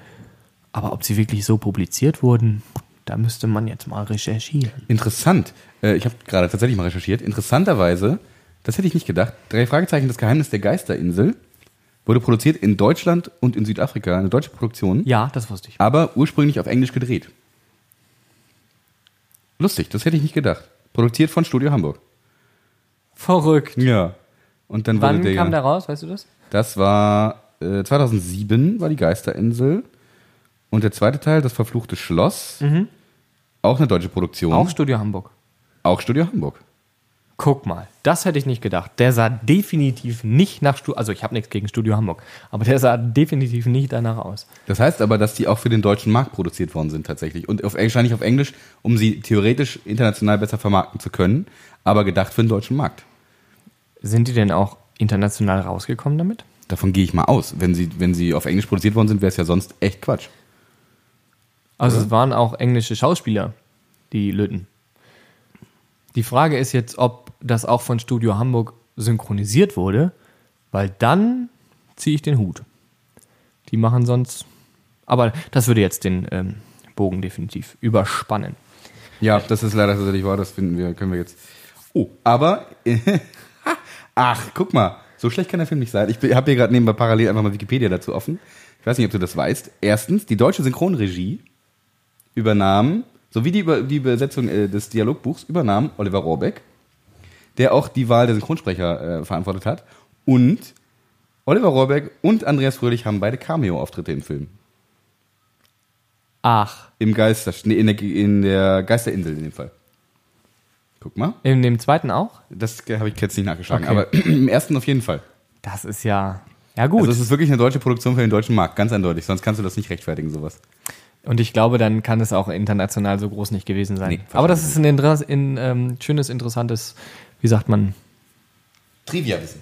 aber ob sie wirklich so publiziert wurden, da müsste man jetzt mal recherchieren. Interessant. Äh, ich habe gerade tatsächlich mal recherchiert. Interessanterweise, das hätte ich nicht gedacht. Drei Fragezeichen, das Geheimnis der Geisterinsel wurde produziert in Deutschland und in Südafrika, eine deutsche Produktion, Ja, das wusste ich. aber ursprünglich auf Englisch gedreht. Lustig, das hätte ich nicht gedacht. Produziert von Studio Hamburg. Verrückt. Ja. Und dann Wann wurde der, kam der raus, weißt du das? Das war äh, 2007 war die Geisterinsel und der zweite Teil, das verfluchte Schloss, auch eine deutsche Produktion, Mhm. Auch Studio Hamburg. auch Studio Hamburg. Guck mal, das hätte ich nicht gedacht. Der sah definitiv nicht nach Studio, also ich habe nichts gegen Studio Hamburg, aber der sah definitiv nicht danach aus. Das heißt aber, dass die auch für den deutschen Markt produziert worden sind tatsächlich und auf, wahrscheinlich auf Englisch, um sie theoretisch international besser vermarkten zu können, aber gedacht für den deutschen Markt. Sind die denn auch international rausgekommen damit? Davon gehe ich mal aus. Wenn sie, wenn sie auf Englisch produziert worden sind, wäre es ja sonst echt Quatsch. Also es waren auch englische Schauspieler, die Löten. Die Frage ist jetzt, ob das auch von Studio Hamburg synchronisiert wurde, weil dann ziehe ich den Hut. Die machen sonst. Aber das würde jetzt den ähm, Bogen definitiv überspannen. Ja, das ist leider tatsächlich wahr, das finden wir, können wir jetzt. Oh, aber ach, guck mal, so schlecht kann der Film nicht sein. Ich habe hier gerade nebenbei parallel einfach mal Wikipedia dazu offen. Ich weiß nicht, ob du das weißt. Erstens, die deutsche Synchronregie übernahm, sowie die, Über die Übersetzung äh, des Dialogbuchs übernahm Oliver Rohrbeck, der auch die Wahl der Synchronsprecher äh, verantwortet hat. Und Oliver Rohrbeck und Andreas Fröhlich haben beide Cameo-Auftritte im Film. Ach, Im Geister, nee, in der, in der Geisterinsel in dem Fall. Guck mal. in dem zweiten auch? Das habe ich jetzt nicht nachgeschlagen, Okay. aber im ersten auf jeden Fall. Das ist ja. Ja, gut. Also es ist wirklich eine deutsche Produktion für den deutschen Markt, ganz eindeutig. Sonst kannst du das nicht rechtfertigen, sowas. Und ich glaube, dann kann es auch international so groß nicht gewesen sein. Nee, Aber das ist ein, Interess in, ähm, schönes, interessantes, wie sagt man, Trivia-Wissen.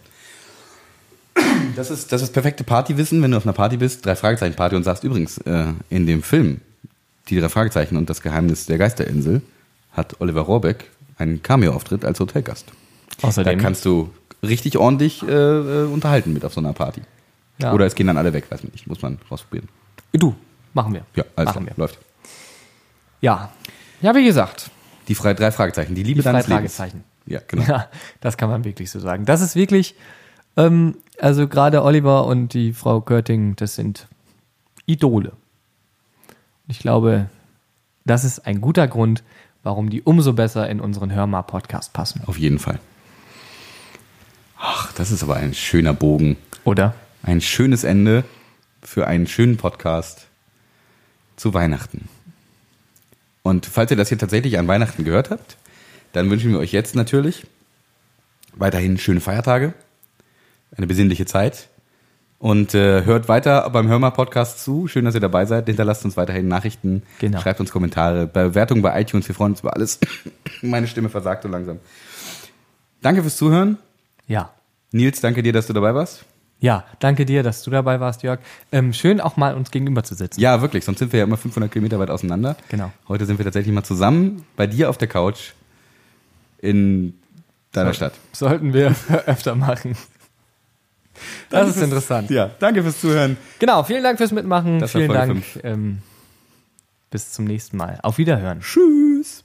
Das ist, das ist perfekte Partywissen, wenn du auf einer Party bist, drei Fragezeichen Party und sagst übrigens, äh, in dem Film, die drei Fragezeichen und das Geheimnis der Geisterinsel, hat Oliver Rohrbeck einen Cameo-Auftritt als Hotelgast. außerdem. Da kannst du richtig ordentlich äh, äh, unterhalten mit auf so einer Party. Ja. Oder es gehen dann alle weg, weiß man nicht, muss man rausprobieren. du, machen wir. Ja, alles machen klar, wir. läuft. Ja. Ja, wie gesagt, Die frei, drei Fragezeichen, die Liebe die drei deines Lebens. Fragezeichen. Ja, genau. Ja, das kann man wirklich so sagen. Das ist wirklich, ähm, also gerade Oliver und die Frau Körting, das sind Idole. Ich glaube, das ist ein guter Grund, warum die umso besser in unseren Hörmar-Podcast passen. Auf jeden Fall. Ach, das ist aber ein schöner Bogen. Oder? Ein schönes Ende für einen schönen Podcast zu Weihnachten. Und falls ihr das hier tatsächlich an Weihnachten gehört habt, dann wünschen wir euch jetzt natürlich weiterhin schöne Feiertage, eine besinnliche Zeit und äh, hört weiter beim Hörmer Podcast zu. Schön, dass ihr dabei seid. Hinterlasst uns weiterhin Nachrichten, Genau. schreibt uns Kommentare, Bewertungen bei iTunes. Wir freuen uns über alles. Meine Stimme versagt so langsam. Danke fürs Zuhören. Ja. Nils, danke dir, dass du dabei warst. Ja, danke dir, dass du dabei warst, Jörg. Ähm, schön auch mal uns gegenüber zu sitzen. Ja, wirklich. Sonst sind wir ja immer 500 Kilometer weit auseinander. Genau. Heute sind wir tatsächlich mal zusammen bei dir auf der Couch in deiner Stadt. Sollten wir öfter machen. Das Danke ist fürs- interessant. Ja, danke fürs Zuhören. Genau, vielen Dank fürs Mitmachen. Das vielen Dank. Ähm, bis zum nächsten Mal. Auf Wiederhören. Tschüss.